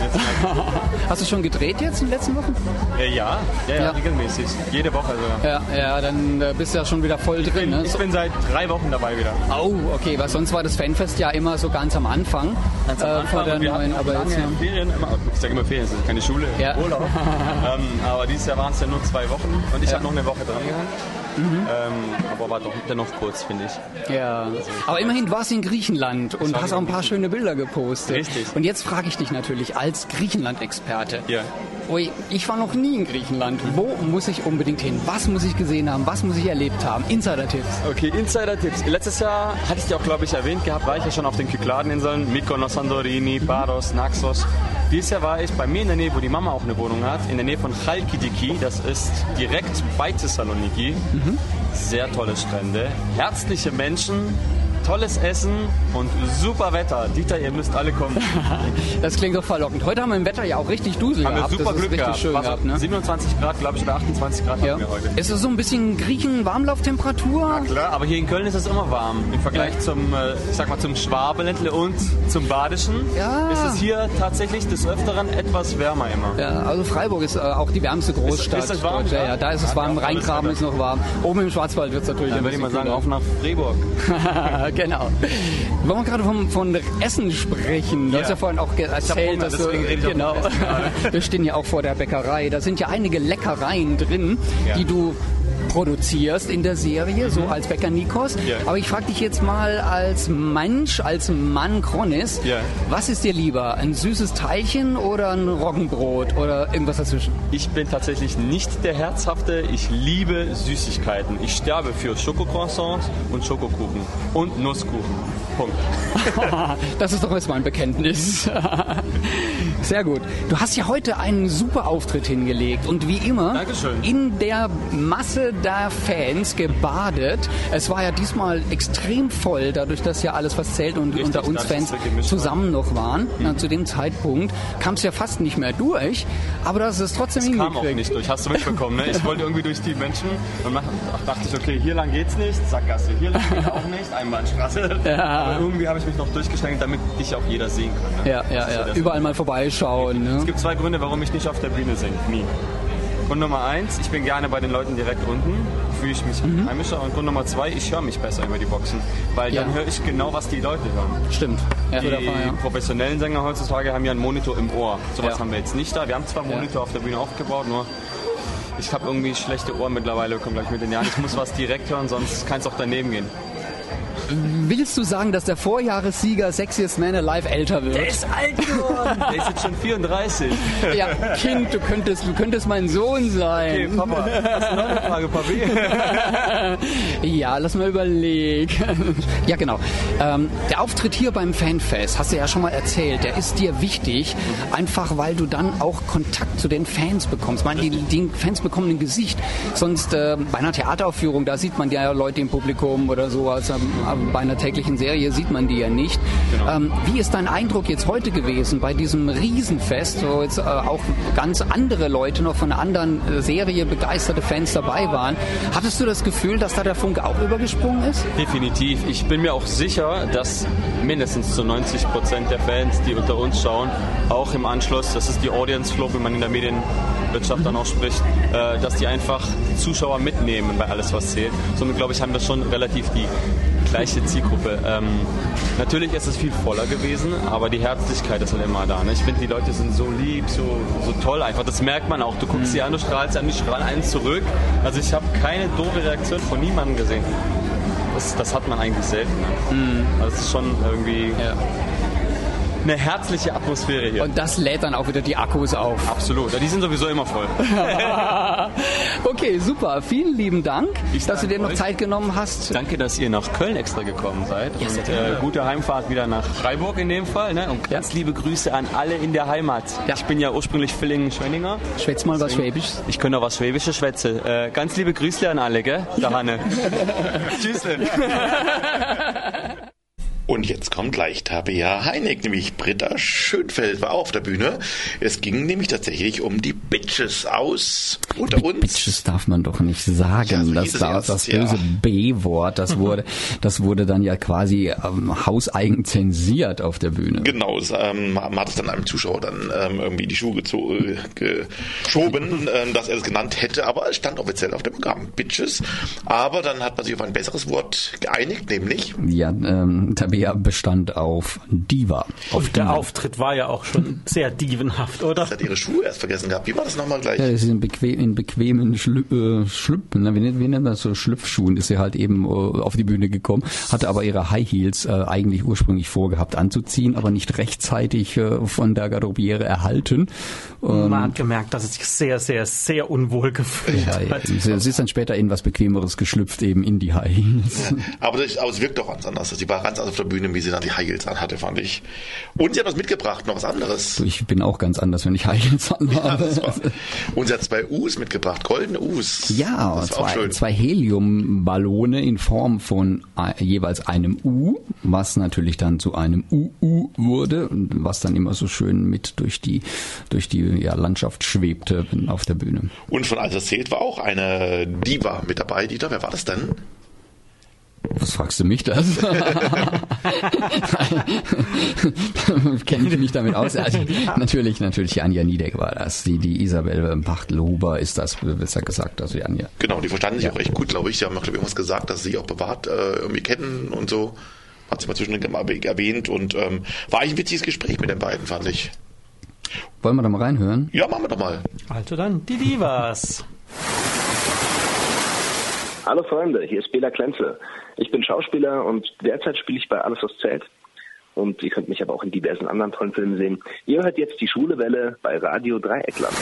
Hast du schon gedreht jetzt in den letzten Wochen?
äh, ja, ja, ja,
Ja.
regelmäßig. Jede Woche sogar.
Ja, ja, dann äh, bist du ja schon wieder voll drin. Ne?
Ich bin seit drei Wochen dabei wieder.
Oh, okay, weil sonst war das Fanfest ja immer so ganz am Anfang.
Ganz am
äh,
Anfang,
vor der neuen, aber jetzt, ja.
Ferien, immer, ich sage immer Ferien, es ist keine Schule,
Ja.
Urlaub. ähm, aber dieses Jahr waren es ja nur zwei Wochen und ich
Ja.
habe noch eine Woche dran gehangen.
Mhm.
Ähm, aber war doch dennoch kurz, finde ich.
Ja, aber immerhin warst du in Griechenland und hast auch ein paar schöne Bilder gepostet.
Richtig.
Und jetzt frage ich dich natürlich als Griechenland-Experte.
Ja.
Ui, ich war noch nie in Griechenland. Wo muss ich unbedingt hin? Was muss ich gesehen haben? Was muss ich erlebt haben? Insider-Tipps.
Okay, Insider-Tipps. Letztes Jahr, hatte ich dir auch, glaube ich, erwähnt gehabt, war ich ja schon auf den Kykladeninseln, Mykonos, Santorini, Paros, Naxos. Dieses Jahr war ich bei mir in der Nähe, wo die Mama auch eine Wohnung hat, in der Nähe von Chalkidiki. Das ist direkt bei Thessaloniki. Sehr tolle Strände, herzliche Menschen, tolles Essen und super Wetter. Dieter, ihr müsst alle kommen.
Das klingt doch verlockend. Heute haben wir im Wetter ja auch richtig Dusel
Haben wir
gehabt.
super
das ist
Glück
richtig
gehabt.
schön gehabt, ne?
27 Grad, glaube ich, oder 28 Grad
Ja.
hatten wir heute.
Ist es so ein bisschen Griechen-Warmlauftemperatur?
Klar, aber hier in Köln ist es immer warm. Im Vergleich zum, äh, ich sag mal, zum Schwabeländle und zum Badischen
Ja.
ist es hier tatsächlich des Öfteren etwas wärmer immer.
Ja, also Freiburg ist äh, auch die wärmste Großstadt.
Ist- ist das warm.
Ja,
ja?
ja, da ist es
Ja,
warm.
ja,
Rheingraben
Wetter.
ist noch warm. Oben im Schwarzwald wird es natürlich
Dann würde ich mal sagen, auf nach Freiburg.
genau. Wollen wir gerade vom, von Essen sprechen? Du
Ja.
hast ja vorhin auch erzählt,
Hunger,
dass du, genau. Wir stehen ja auch vor der Bäckerei. Da sind ja einige Leckereien drin,
Ja.
die du produzierst in der Serie, so als Bäcker Nikos.
Mhm. Ja.
Aber ich frage dich jetzt mal als Mensch, als Mann Chronis,
Ja.
was ist dir lieber? Ein süßes Teilchen oder ein Roggenbrot oder irgendwas dazwischen?
Ich bin tatsächlich nicht der Herzhafte. Ich liebe Süßigkeiten. Ich sterbe für Schokocroissants und Schokokuchen und Nusskuchen. Punkt.
das ist doch erstmal ein Bekenntnis. Sehr gut. Du hast ja heute einen super Auftritt hingelegt und wie immer
Dankeschön.
in der Masse der Fans gebadet. Es war ja diesmal extrem voll, dadurch, dass ja alles, was zählt und
Richtig,
unter uns Fans zusammen noch waren. Na, zu dem Zeitpunkt kam es ja fast nicht mehr durch, aber das ist trotzdem
Das kam auch nicht durch, hast du mitbekommen, ne? Ich wollte irgendwie durch die Menschen und dachte ich, okay, hier lang geht's nicht, Sackgasse, hier lang geht auch nicht, Einbahnstraße.
Ja.
Aber irgendwie habe ich mich noch durchgeschlängelt, damit dich auch jeder sehen kann. Ne?
Ja, ja, ja.
das-
Überall mal vorbeischauen.
Es
Ne?
gibt zwei Gründe, warum ich nicht auf der Bühne singe. Nie. Grund Nummer eins, ich bin gerne bei den Leuten direkt unten, fühle ich mich heimischer. Und Grund Nummer zwei, ich höre mich besser über die Boxen. Weil dann
Ja.
höre ich genau, was die Leute hören.
Stimmt. Ja,
die
war, ja.
professionellen Sänger heutzutage haben ja einen Monitor im Ohr. Sowas
Ja.
haben wir jetzt nicht da. Wir haben zwar
Ja.
Monitor auf der Bühne aufgebaut, nur ich habe irgendwie schlechte Ohren mittlerweile, kommt gleich mit den Jahren. Ich muss was direkt hören, sonst kann es auch daneben gehen.
Willst du sagen, dass der Vorjahressieger Sexiest Man Alive älter wird?
Der ist alt geworden. Der ist jetzt schon 34.
Ja, Kind, du könntest, du könntest mein Sohn sein.
Okay, Papa, hast du noch eine Frage, Papi?
ja, lass mal überlegen. ja, genau. Ähm, der Auftritt hier beim Fanfest, hast du ja schon mal erzählt, der ist dir wichtig, einfach weil du dann auch Kontakt zu den Fans bekommst. Ich meine, die, die Fans bekommen ein Gesicht. Sonst äh, bei einer Theateraufführung, da sieht man ja Leute im Publikum oder sowas. Ähm, aber bei einer täglichen Serie sieht man die ja nicht. Ähm, wie ist dein Eindruck jetzt heute gewesen bei diesem Riesenfest, wo jetzt äh, auch ganz andere Leute noch von einer anderen äh, Serie begeisterte Fans dabei waren? Hattest du das Gefühl, dass da der Funke auch übergesprungen ist?
Definitiv. Ich bin mir auch sicher, dass mindestens zu 90 Prozent der Fans, die unter uns schauen, auch im Anschluss, das ist die Audience Flow, wie man in der Medienwirtschaft dann auch spricht, äh, dass die einfach Zuschauer mitnehmen bei alles, was zählt. Somit glaube ich, haben wir schon relativ die gleiche Zielgruppe. Ähm, natürlich ist es viel voller gewesen, aber die Herzlichkeit ist halt immer da. Ne? Ich finde, die Leute sind so lieb, so, so toll einfach. Das merkt man auch. Du guckst sie an, du strahlst sie an, die strahlen einen zurück. Also ich habe keine doofe Reaktion von niemandem gesehen. Das, das hat man eigentlich selten. Ne? Also es ist schon irgendwie eine herzliche Atmosphäre hier.
Und das lädt dann auch wieder die Akkus auf.
Absolut. Ja, die sind sowieso immer voll.
okay, super. Vielen lieben Dank, dass du dir noch
euch.
Zeit genommen hast.
Danke, dass ihr nach Köln extra gekommen seid.
Ja,
und äh, gute Heimfahrt wieder nach Freiburg in dem Fall. Ne? Und ganz liebe Grüße an alle in der Heimat. Ich bin ja ursprünglich Villingen-Schwenninger.
Schwätz mal was Schwäbisches.
Ich kann auch was Schwäbisches schwätzen. Äh, ganz liebe Grüße an alle, gell? Der Hanne. Tschüss.
Und jetzt kommt gleich Tabea Heineck, nämlich Britta Schönfeld war auch auf der Bühne. Es ging nämlich tatsächlich um die Bitches aus unter uns.
Bitches darf man doch nicht sagen.
so
das,
es
das
ja.
böse B-Wort, das wurde, das wurde dann ja quasi ähm, hauseigen zensiert auf der Bühne.
Genau, das, ähm, man hat es dann einem Zuschauer dann ähm, irgendwie die Schuhe äh, geschoben, ähm, dass er das genannt hätte, aber es stand offiziell auf dem Programm, Bitches. Aber dann hat man sich auf ein besseres Wort geeinigt, nämlich
Ja, ähm, Tabea bestand auf Diva. Auf
Und der
Diva.
Auftritt war ja auch schon sehr dievenhaft, oder?
hat ihre Schuhe erst vergessen gehabt. Wie war das nochmal gleich?
Ja, ist in, bequem, in bequemen Schlü äh, Schlüpfen, ne? wie, nennt- wie nennt man das so, Schlüpfschuhen ist sie halt eben äh, auf die Bühne gekommen, hatte aber ihre High Heels äh, eigentlich ursprünglich vorgehabt anzuziehen, aber nicht rechtzeitig äh, von der Garderobiere erhalten. Ähm,
Man hat gemerkt, dass es sich sehr, sehr, sehr unwohl gefühlt
ja, ja,
hat.
sie, sie ist dann später in was Bequemeres geschlüpft, eben in die High Heels.
Aber, das, aber es wirkt doch ganz anders. Sie war ganz anders auf der Bühne, wie sie dann die High Heels anhatte, fand ich. Und sie hat was mitgebracht, noch was anderes.
Ich bin auch ganz anders, wenn ich High Heels anhabe.
das war- Und sie hat zwei U's mitgebracht, goldene U's.
Ja,
das ist auch
zwei,
schön.
zwei Heliumballone in Form von äh, jeweils einem U, was natürlich dann zu einem UU wurde, und was dann immer so schön mit durch die, durch die ja, Landschaft schwebte auf der Bühne.
Und von alles erzählt war auch eine Diva mit dabei, Dieter. Wer war das denn?
Was fragst du mich das? Kenne ich mich damit aus? Also, natürlich, natürlich Anja Niedeck war das. Die, die Isabel Pachtl-Huber ist das, besser gesagt, also Anja.
Genau, die verstanden sich auch recht gut, glaube ich. Sie haben auch, glaube ich, irgendwas gesagt, dass sie sich auch privat äh, irgendwie kennen und so. Hat sie mal zwischendurch erwähnt und ähm, war eigentlich ein witziges Gespräch mit den beiden, fand ich.
Wollen wir da mal reinhören?
Ja, machen wir doch mal.
Also dann die Divas.
Hallo Freunde, hier ist Bela Klenze. Ich bin Schauspieler und derzeit spiele ich bei Alles, was zählt. Und ihr könnt mich aber auch in diversen anderen tollen Filmen sehen. Ihr hört jetzt die Schwule Welle bei Radio Dreieckland.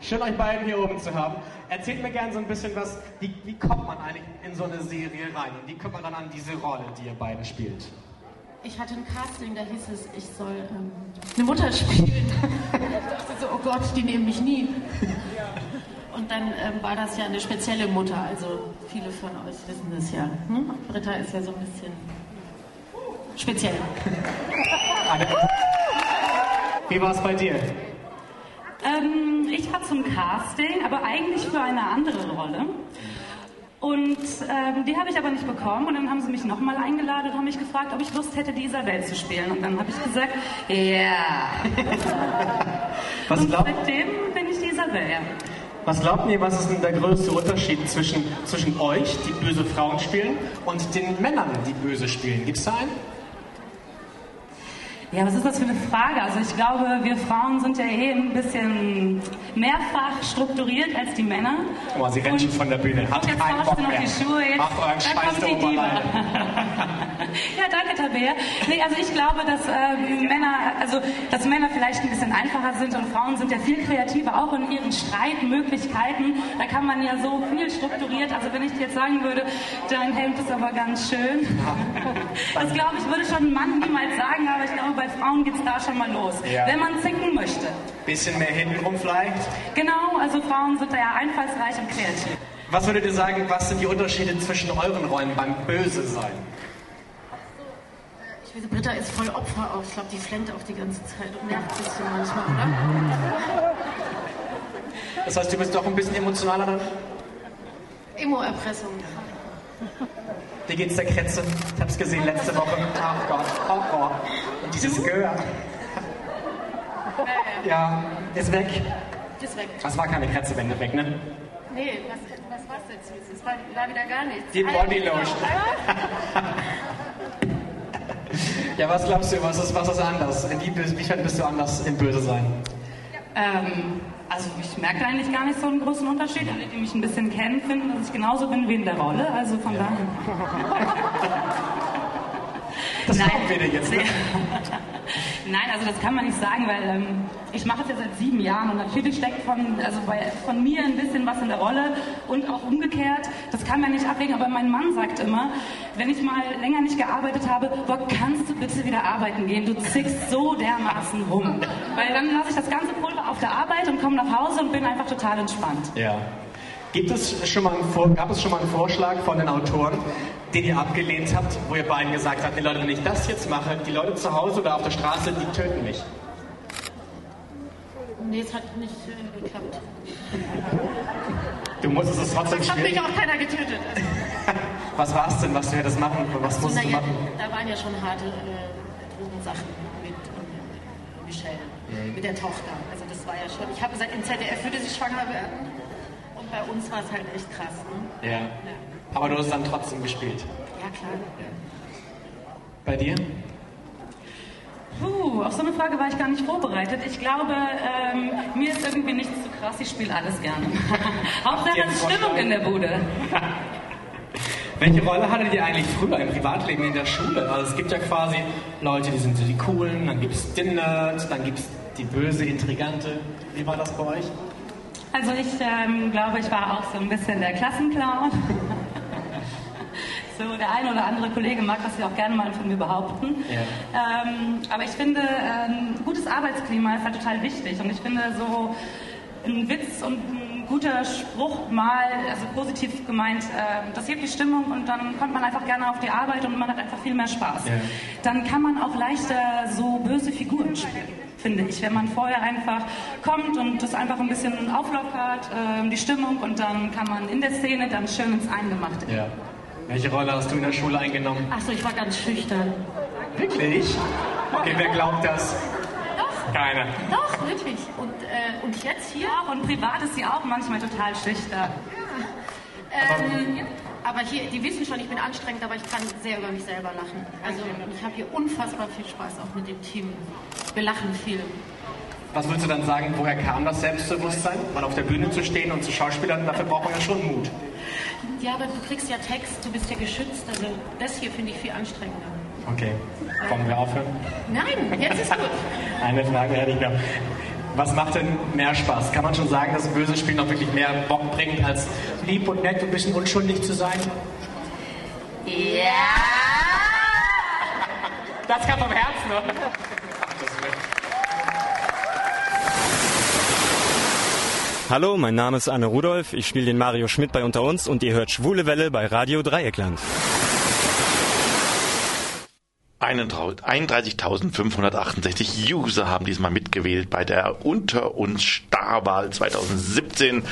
Schön, euch beiden hier oben zu haben. Erzählt mir gerne so ein bisschen was, wie, wie kommt man eigentlich in so eine Serie rein und wie kommt man dann an diese Rolle, die ihr beide spielt?
Ich hatte ein Casting, da hieß es, ich soll ähm, eine Mutter spielen. ich dachte so, oh Gott, die nehmen mich nie. Und dann ähm, war das ja eine spezielle Mutter, also viele von euch wissen das ja. Hm? Britta ist ja so ein bisschen speziell.
Wie war es bei dir?
Ähm, ich war zum Casting, aber eigentlich für eine andere Rolle. Und ähm, die habe ich aber nicht bekommen. Und dann haben sie mich nochmal eingeladen und haben mich gefragt, ob ich Lust hätte, die Isabel zu spielen. Und dann habe ich gesagt, ja.
Was
und
glaubt-
seitdem bin ich die Isabel, ja.
Was glaubt ihr, was ist denn der größte Unterschied zwischen, zwischen euch, die böse Frauen spielen, und den Männern, die böse spielen? Gibt es da einen?
Ja, was ist das für eine Frage? Also ich glaube, wir Frauen sind ja eh ein bisschen mehrfach strukturiert als die Männer.
Oh, sie rennt schon von der Bühne. Hat
Jetzt
keinen Bock
noch
mehr.
die Schuhe, jetzt
Macht euren
da
Scheiß
kommt die Diva. Ja, danke, Tabea. Nee, also ich glaube, dass ähm, Männer, also dass Männer vielleicht ein bisschen einfacher sind und Frauen sind ja viel kreativer, auch in ihren Streitmöglichkeiten. Da kann man ja so viel strukturiert. Also wenn ich dir jetzt sagen würde, dein Hemd ist aber ganz schön. Das glaube ich, würde schon ein Mann niemals sagen, aber ich glaube, bei Frauen geht es da schon mal los.
Ja.
Wenn man zicken möchte.
Bisschen mehr hintenrum vielleicht.
Genau, also Frauen sind da ja einfallsreich und kreativ.
Was würdet ihr sagen, was sind die Unterschiede zwischen euren Rollen beim Böse sein?
Ich weiß, Britta ist voll Opfer auch. Ich glaube, die flennt auch die ganze Zeit und nervt ein bisschen manchmal, oder?
Das heißt, du bist doch ein bisschen emotionaler dann?
Emo-Erpressung.
Wie geht's der Kretze? Ich hab's gesehen letzte Woche. Ach Gott, oh Gott. Dieses Gehör. Ja, ist weg.
Ist weg.
Das war keine Kretzewende weg, ne?
Nee, was, was war's jetzt? Es war, war wieder gar nichts.
Die Bodylotion. Ja, was glaubst du, was ist, was ist anders? Inwiefern bist du anders im Böse sein?
Ähm, also ich merke eigentlich gar nicht so einen großen Unterschied. Alle, die mich ein bisschen kennen, finden, dass ich genauso bin wie in der Rolle. Also von daher.
Das glauben wir dir jetzt, ne?
Nein, also das kann man nicht sagen, weil ähm, ich mache es ja seit sieben Jahren und natürlich steckt von, also bei, von mir ein bisschen was in der Rolle und auch umgekehrt. Das kann man nicht ablegen, aber mein Mann sagt immer, wenn ich mal länger nicht gearbeitet habe, boah, kannst du bitte wieder arbeiten gehen? Du zickst so dermaßen rum. Weil dann lasse ich das ganze Pulver auf der Arbeit und komme nach Hause und bin einfach total entspannt.
Ja. Gibt es schon mal einen gab es schon mal einen Vorschlag von den Autoren, den ihr abgelehnt habt, wo ihr beiden gesagt habt, nee Leute, wenn ich das jetzt mache, die Leute zu Hause oder auf der Straße, die töten mich.
Nee, es hat nicht äh, geklappt.
Du musstest es trotzdem
Es hat mich
spielen.
auch keiner getötet.
Was war es denn, was du hättest machen? Was
So,
musst du machen?
da waren ja schon harte äh, Drogensachen mit äh, Michelle,
Mhm.
mit der Tochter. Also das war ja schon. Ich habe gesagt, im ZDF würde sie schwanger werden. Bei uns war es halt echt krass. Ne?
Ja. Aber du hast dann trotzdem gespielt.
Ja, klar.
Bei dir?
Puh, auf so eine Frage war ich gar nicht vorbereitet. Ich glaube, ähm, mir ist irgendwie nichts zu krass. Ich spiele alles gerne. Hauptsache es ist Stimmung in der Bude.
Welche Rolle hattet ihr eigentlich früher im Privatleben in der Schule? Also es gibt ja quasi Leute, die sind so die Coolen, dann gibt es den Nerd, dann gibt es die böse Intrigante. Wie war das bei euch?
Also ich ähm, glaube, ich war auch so ein bisschen der Klassenclown. so, der eine oder andere Kollege mag das ja auch gerne mal von mir behaupten. Ähm, aber ich finde, ähm, gutes Arbeitsklima ist halt total wichtig. Und ich finde, so ein Witz und ein guter Spruch mal, also positiv gemeint, äh, das hebt die Stimmung und dann kommt man einfach gerne auf die Arbeit und man hat einfach viel mehr Spaß. Dann kann man auch leichter so böse Figuren spielen, finde ich. Wenn man vorher einfach kommt und das einfach ein bisschen auflockert, äh, die Stimmung und dann kann man in der Szene dann schön ins Eingemachte gehen.
Ja. Welche Rolle hast du in der Schule eingenommen?
Achso, ich war ganz schüchtern.
Wirklich? Okay, wer glaubt das?
Doch.
Keiner.
Doch, wirklich. Und, äh, und jetzt hier?
Auch und privat ist sie auch manchmal total schüchtern.
Ähm, aber hier, die wissen schon, ich bin anstrengend, aber ich kann sehr über mich selber lachen. Also ich habe hier unfassbar viel Spaß auch mit dem Team. Wir lachen viel.
Was würdest du dann sagen, woher kam das Selbstbewusstsein? Weil auf der Bühne zu stehen und zu Schauspielern, dafür braucht man ja schon Mut.
Ja, aber du kriegst ja Text, du bist ja geschützt. Also das hier finde ich viel anstrengender.
Okay, wollen wir aufhören?
Nein, jetzt ist gut.
Eine Frage hätte ich noch. Was macht denn mehr Spaß? Kann man schon sagen, dass ein böses Spiel noch wirklich mehr Bock bringt, als lieb und nett und ein bisschen unschuldig zu sein?
Ja.
Das kam vom Herzen, ne?
Hallo, mein Name ist Anne Rudolf, ich spiele den Mario Schmidt bei Unter uns und ihr hört Schwule Welle bei Radio Dreieckland.
31.568 User haben diesmal mitgewählt bei der Unter uns Starwahl 2017.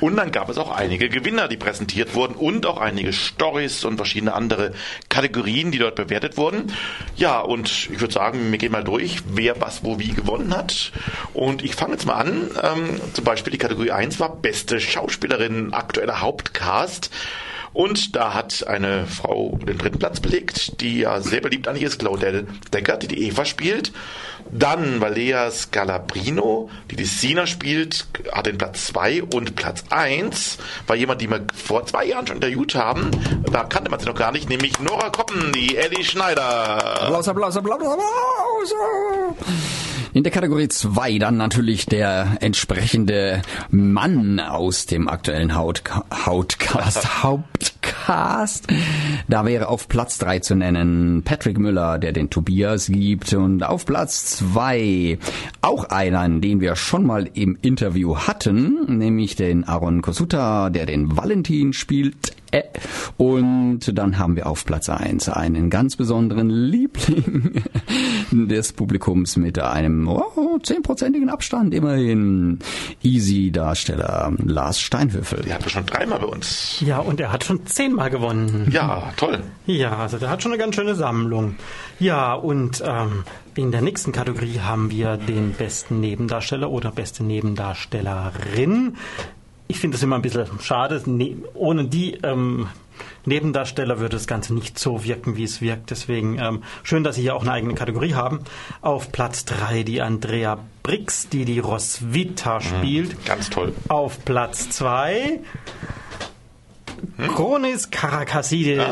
Und dann gab es auch einige Gewinner, die präsentiert wurden und auch einige Stories und verschiedene andere Kategorien, die dort bewertet wurden. Ja, und ich würde sagen, wir gehen mal durch, wer was wo wie gewonnen hat. Und ich fange jetzt mal an. Ähm, zum Beispiel die Kategorie 1 war beste Schauspielerin, aktueller Hauptcast. Und da hat eine Frau den dritten Platz belegt, die ja sehr beliebt eigentlich ist, Claudel Deckert, die die Eva spielt. Dann Valea Scalabrino, die die Sina spielt, hat den Platz 2 und Platz 1 war jemand, die wir vor zwei Jahren schon interviewt haben. Da kannte man sie noch gar nicht, nämlich Nora Koppen, die Ellie Schneider.
Applaus, Applaus, Applaus, Applaus. In der Kategorie 2 dann natürlich der entsprechende Mann aus dem aktuellen Haut Hautcast, Hauptcast. Da wäre auf Platz 3 zu nennen Patrick Müller, der den Tobias gibt. Und auf Platz 2 auch einen, den wir schon mal im Interview hatten, nämlich den Aaron Kosuta, der den Valentin spielt. Äh, Und dann haben wir auf Platz 1 einen ganz besonderen Liebling des Publikums mit einem oh, zehnprozentigen Abstand immerhin. Easy-Darsteller Lars Steinhöfel.
Der hat schon dreimal bei uns.
Ja, und er hat schon zehnmal gewonnen.
Ja, toll.
Ja, also der hat schon eine ganz schöne Sammlung. Ja, und ähm, in der nächsten Kategorie haben wir den besten Nebendarsteller oder beste Nebendarstellerin. Ich finde es immer ein bisschen schade. Ne ohne die ähm, Nebendarsteller würde das Ganze nicht so wirken, wie es wirkt. Deswegen ähm, schön, dass Sie hier auch eine eigene Kategorie haben. Auf Platz 3 die Andrea Brix, die die Roswitha spielt.
Ganz toll.
Auf Platz 2 Chronis Karakassidis.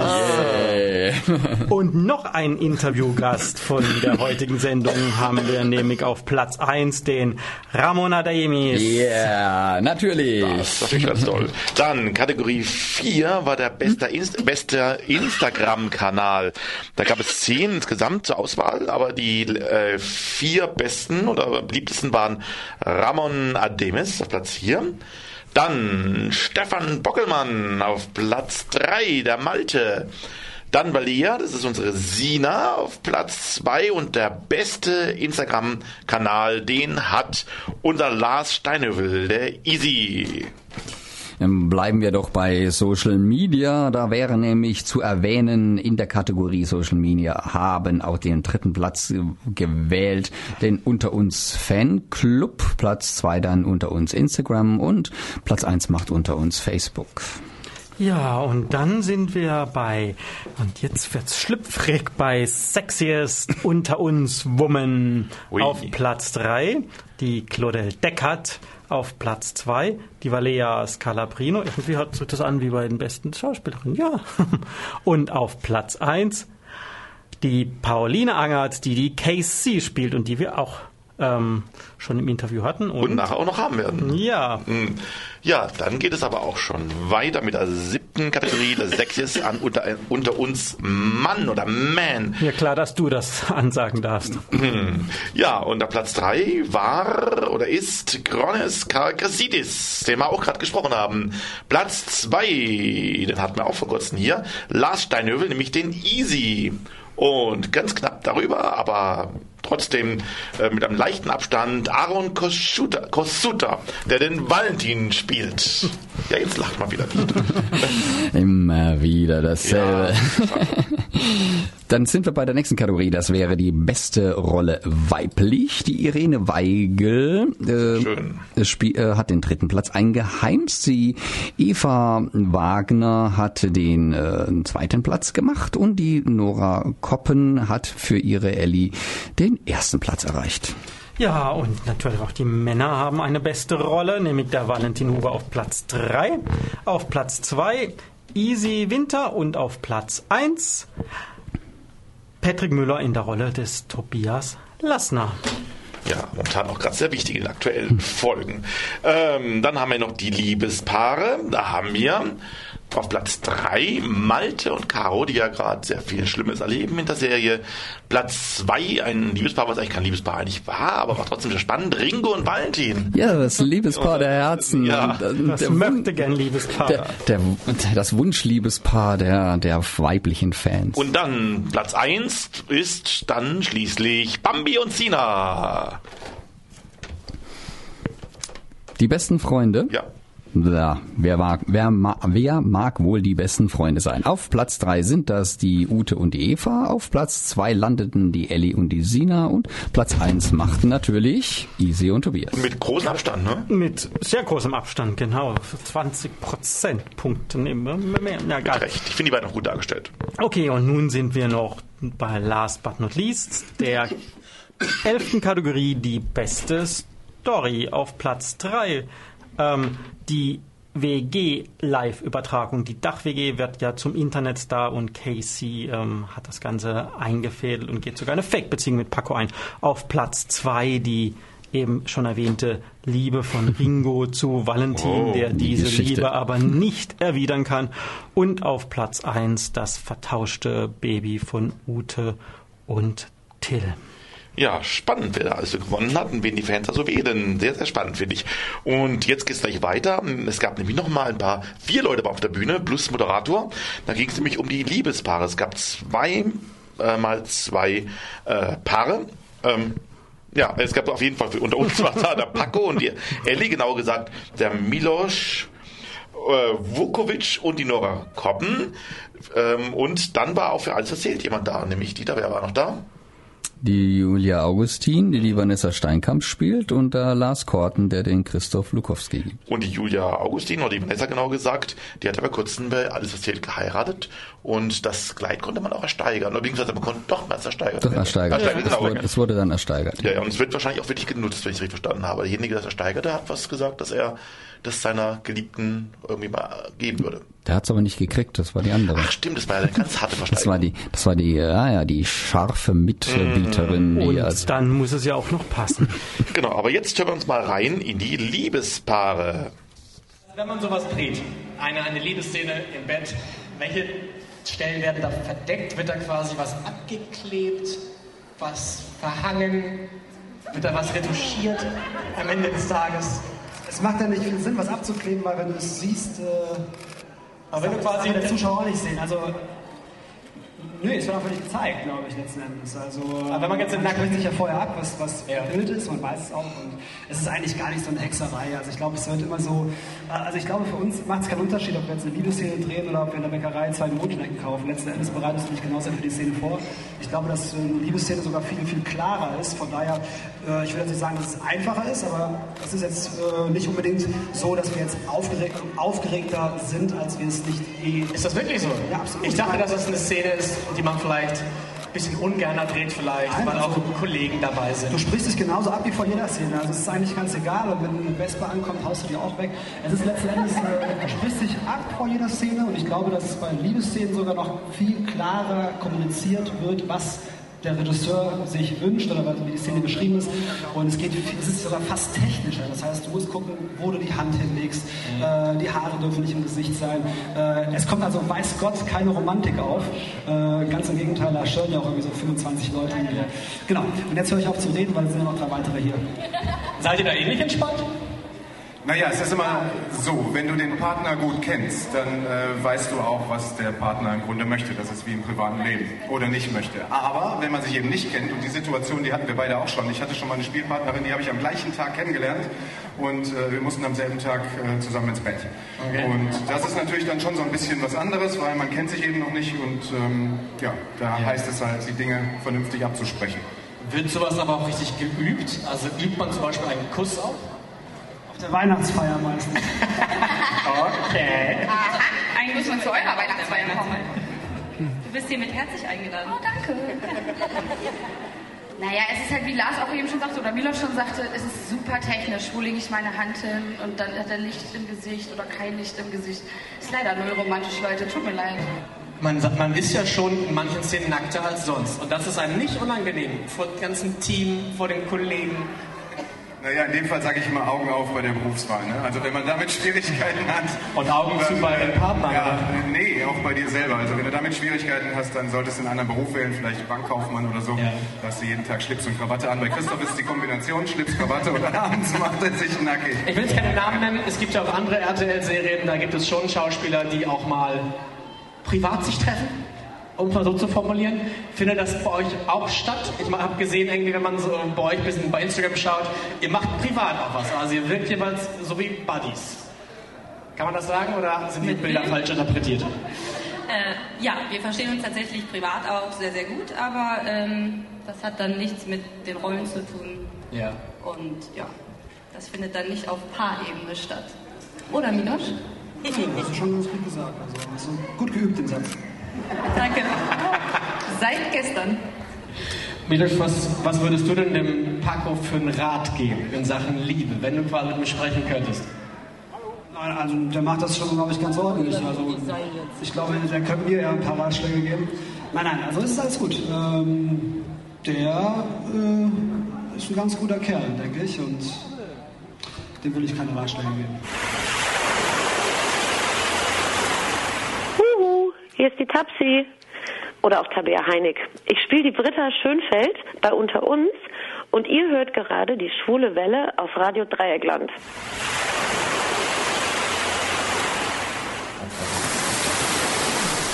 Und noch ein Interviewgast von der heutigen Sendung haben wir nämlich auf Platz 1 den Ramon Adaemis.
Ja, natürlich.
Das ist natürlich ganz toll. Dann Kategorie 4 war der beste, Inst beste Instagram-Kanal. Da gab es zehn insgesamt zur Auswahl, aber die äh, vier besten oder beliebtesten waren Ramon Ademis auf Platz 4. Dann Stefan Bockelmann auf Platz 3, der Malte. Dann Valia, das ist unsere Sina auf Platz 2 und der beste Instagram-Kanal, den hat unser Lars Steinhövel, der Easy.
Ähm, Bleiben wir doch bei Social Media. Da wäre nämlich zu erwähnen, in der Kategorie Social Media haben auch den dritten Platz äh, gewählt, den Unter uns Fanclub. Platz zwei dann Unter uns Instagram und Platz eins macht Unter uns Facebook.
Ja, und dann sind wir bei, und jetzt wird's schlüpfrig, bei Sexiest unter uns Woman
Ui.
auf Platz 3, die Claudel Deckert auf Platz 2, die Valea Scalabrino, irgendwie hört sich das an wie bei den besten Schauspielerinnen, ja. Und auf Platz 1 die Pauline Angert, die die KC spielt und die wir auch ähm, schon im Interview hatten.
Und nachher auch noch haben werden.
Ja.
Mm. Ja, dann geht es aber auch schon weiter mit der siebten Kategorie, das sechste an unter, unter uns Mann oder Man.
Ja, klar, dass du das ansagen darfst.
Hm. Ja, und der Platz 3 war oder ist Kronis Karkasidis, den wir auch gerade gesprochen haben. Platz 2, den hatten wir auch vor kurzem hier, Lars Steinhövel, nämlich den Easy. Und ganz knapp darüber, aber trotzdem äh, mit einem leichten Abstand, Aaron Kosuta, Kosuta, der den Valentin spielt. Ja, jetzt lacht mal wieder nicht.
Immer wieder dasselbe. Dann sind wir bei der nächsten Kategorie. Das wäre die beste Rolle weiblich. Die Irene Weigel äh, Spiel, äh, hat den dritten Platz eingeheimst. Sie Eva Wagner hat den äh, zweiten Platz gemacht und die Nora Koppen hat für ihre Ellie den ersten Platz erreicht.
Ja, und natürlich auch die Männer haben eine beste Rolle, nämlich der Valentin Huber auf Platz 3, auf Platz 2 Easy Winter und auf Platz 1 Patrick Müller in der Rolle des Tobias Lassner.
Ja, momentan auch gerade sehr wichtig in den aktuellen Folgen. Ähm, dann haben wir noch die Liebespaare. Da haben wir auf Platz 3 Malte und Caro, die ja gerade sehr viel Schlimmes erleben in der Serie. Platz 2 ein Liebespaar, was eigentlich kein Liebespaar eigentlich war, aber war trotzdem sehr spannend. Ringo und Valentin.
Ja, das Liebespaar der Herzen.
Ja,
Und, äh,
das
der
möchte gern Liebespaar.
Der, der, das Wunschliebespaar der, der weiblichen Fans.
Und dann Platz 1 ist dann schließlich Bambi und Sina.
Die besten Freunde?
Ja.
Ja, wer mag, wer, ma, wer mag wohl die besten Freunde sein? Auf Platz drei sind das die Ute und die Eva, auf Platz zwei landeten die Ellie und die Sina und Platz eins machten natürlich Isi und Tobias.
Mit großem Abstand, ne?
Mit sehr großem Abstand, genau. 20 Prozentpunkte nehmen wir mehr. Ja, geil.
Recht. Ich finde die beiden auch gut dargestellt.
Okay, und nun sind wir noch bei Last but not least, der elften Kategorie, die beste Story auf Platz 3. Ähm, die WG-Live-Übertragung. Die Dach-WG wird ja zum Internetstar und Casey ähm, hat das Ganze eingefädelt und geht sogar eine Fake-Beziehung mit Paco ein. Auf Platz 2 die eben schon erwähnte Liebe von Ringo zu Valentin,
Oh,
der
die
diese
Geschichte.
Liebe aber nicht erwidern kann. Und auf Platz 1 das vertauschte Baby von Ute und Till.
Ja, spannend, wer da alles so gewonnen hat und wen die Fans da so wählen. Sehr, sehr spannend, finde ich. Und jetzt geht's gleich weiter. Es gab nämlich noch mal ein paar, vier Leute auf der Bühne, plus Moderator. Da ging es nämlich um die Liebespaare. Es gab zwei, äh, mal zwei äh, Paare. Ähm, ja, es gab auf jeden Fall, unter uns war da der Paco und die Ellie, genauer gesagt, der Milos äh, Vukovic und die Nora Koppen. Ähm, und dann war auch für alles erzählt jemand da, nämlich Dieter, wer war noch da?
Die Julia Augustin, die die Vanessa Steinkamp spielt und der Lars Korten, der den Christoph Lukowski gibt.
Und die Julia Augustin, oder die Vanessa genau gesagt, die hat aber kurzem bei Alles erzählt geheiratet und das Kleid konnte man auch ersteigern. Oder beziehungsweise man konnte doch mal ersteigern.
Doch ersteigert.
Ersteigert,
Es,
genau.
wurde, es wurde dann ersteigert.
Ja, ja, und es wird wahrscheinlich auch wirklich genutzt, wenn ich es richtig verstanden habe. Derjenige, der es ersteigerte, hat was gesagt, dass er das seiner Geliebten irgendwie mal geben würde.
Der hat es aber nicht gekriegt, das war die andere.
Ach stimmt, das war ja eine ganz harte Versteigerung.
Das war die, das war die, ja, ja, die scharfe Mitbieterin, die
Und
als
dann muss es ja auch noch passen.
Genau, aber jetzt hören wir uns mal rein in die Liebespaare.
Wenn man sowas dreht, eine, eine Liebesszene im Bett, welche Stellen werden da verdeckt? Wird da quasi was abgeklebt, was verhangen? Wird da was retuschiert am Ende des Tages?
Es macht ja nicht viel Sinn, was abzukleben, weil wenn du es siehst, äh,
Aber wenn du quasi-
kann der Zuschauer auch nicht sehen. Also, nö, es wird einfach nicht gezeigt, glaube ich, letzten Endes. Also,
Aber wenn man jetzt den Nacken-
spricht sich ja vorher ab, was, was Bild ist, man weiß es auch. Und es ist eigentlich gar nicht so eine Hexerei. Also, ich glaube, es wird immer so, also, ich glaube, für uns macht es keinen Unterschied, ob wir jetzt eine Liebesszene drehen oder ob wir in der Bäckerei zwei Brotschnecken kaufen. Letzten Endes bereitest du dich genauso für die Szene vor. Ich glaube, dass eine Liebesszene sogar viel, viel klarer ist. Von daher, äh, ich will jetzt nicht sagen, dass es einfacher ist, aber es ist jetzt äh, nicht unbedingt so, dass wir jetzt aufgeregt, aufgeregter sind, als wir es nicht eh.
Ist das wirklich so?
Ja, absolut.
Ich dachte, dass das eine Szene ist, die man vielleicht ein bisschen ungerner dreht vielleicht,
Nein,
weil auch Kollegen dabei sind.
Du sprichst es genauso ab wie vor jeder Szene. Also es ist eigentlich ganz egal. Und wenn eine Vespa ankommt, haust du die auch weg. Es ist letzten Endes, äh, du sprichst dich ab vor jeder Szene. Und ich glaube, dass es bei Liebesszenen sogar noch viel klarer kommuniziert wird, was der Regisseur sich wünscht oder wie die Szene geschrieben ist. Und es geht, es ist sogar fast technischer. Das heißt, du musst gucken, wo du die Hand hinlegst. Äh, die Haare dürfen nicht im Gesicht sein. Äh, es kommt also, weiß Gott, keine Romantik auf. Äh, ganz im Gegenteil, da stören ja auch irgendwie so 25 Leute. Hier. Genau. Und jetzt höre ich auf zu reden, weil es sind ja noch drei weitere hier.
Seid ihr da ähnlich entspannt?
Naja, es ist immer so, wenn du den Partner gut kennst, dann äh, weißt du auch, was der Partner im Grunde möchte. Das ist wie im privaten Leben oder nicht möchte. Aber wenn man sich eben nicht kennt, und die Situation, die hatten wir beide auch schon. Ich hatte schon mal eine Spielpartnerin, die habe ich am gleichen Tag kennengelernt und äh, wir mussten am selben Tag äh, zusammen ins Bett.
Okay.
Und das ist natürlich dann schon so ein bisschen was anderes, weil man kennt sich eben noch nicht und ähm, ja, da heißt es halt, die Dinge vernünftig abzusprechen.
Wird sowas aber auch richtig geübt? Also übt man zum Beispiel einen Kuss auch?
Der Weihnachtsfeier meistens.
okay.
Aha, eigentlich muss man zu eurer Weihnachtsfeier kommen. Du bist hiermit herzlich eingeladen. Oh, danke. Naja, es ist halt, wie Lars auch eben schon sagte, oder Milos schon sagte, es ist super technisch. Wo lege ich meine Hand hin und dann hat er Licht im Gesicht oder kein Licht im Gesicht. Ist leider null romantisch, Leute. Tut mir leid.
Man, man ist ja schon in manchen Szenen nackter als sonst. Und das ist einem nicht unangenehm. Vor dem ganzen Team, vor den Kollegen.
Naja, in dem Fall sage ich immer Augen auf bei der Berufswahl. Ne? Also wenn man damit Schwierigkeiten hat.
Und Augen zu bei den Partnern.
Ja, nee, auch bei dir selber. Also wenn du damit Schwierigkeiten hast, dann solltest du einen anderen Beruf wählen, vielleicht Bankkaufmann oder so. Ja. Da hast du jeden Tag Schlips und Krawatte an. Bei Christoph ist die Kombination Schlips, Krawatte und abends macht er sich nackig.
Ich will jetzt keine Namen nennen. Es gibt ja auch andere RTL-Serien, da gibt es schon Schauspieler, die auch mal privat sich treffen um es mal so zu formulieren. Findet das bei euch auch statt? Ich habe gesehen, irgendwie, wenn man so bei euch ein bisschen bei Instagram schaut, ihr macht privat auch was. Also ihr wirkt jeweils so wie Buddies. Kann man das sagen oder sind die Bilder falsch interpretiert?
Äh, ja, wir verstehen uns tatsächlich privat auch sehr, sehr gut, aber ähm, das hat dann nichts mit den Rollen zu tun.
Ja.
Und ja, das findet dann nicht auf Paarebene statt. Oder, Milosch?
Das hast du schon ganz gut gesagt. Also, also gut geübt den Satz.
Danke. Seit gestern.
Milos, was, was würdest du denn dem Paco für einen Rat geben in Sachen Liebe, wenn du quasi mit mir sprechen könntest?
Also, der macht das schon, glaube ich, ganz ordentlich. Also, ich glaube, der könnte mir ja ein paar Ratschläge geben. Nein, nein, also es ist alles gut. Ähm, der äh, ist ein ganz guter Kerl, denke ich, und dem will ich keine Ratschläge geben.
Hier ist die Tapsi. Oder auch Tabea Heinig. Ich spiele die Britta Schönfeld bei Unter uns und ihr hört gerade die schwule Welle auf Radio Dreieckland.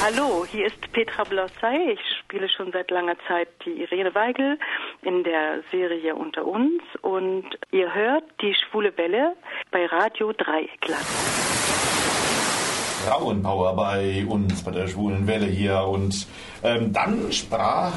Hallo, hier ist Petra Blossay. Ich spiele schon seit langer Zeit die Irene Weigel in der Serie Unter uns und ihr hört die schwule Welle bei Radio Dreieckland.
Frauenpower bei uns, bei der schwulen Welle hier. Und ähm, dann sprach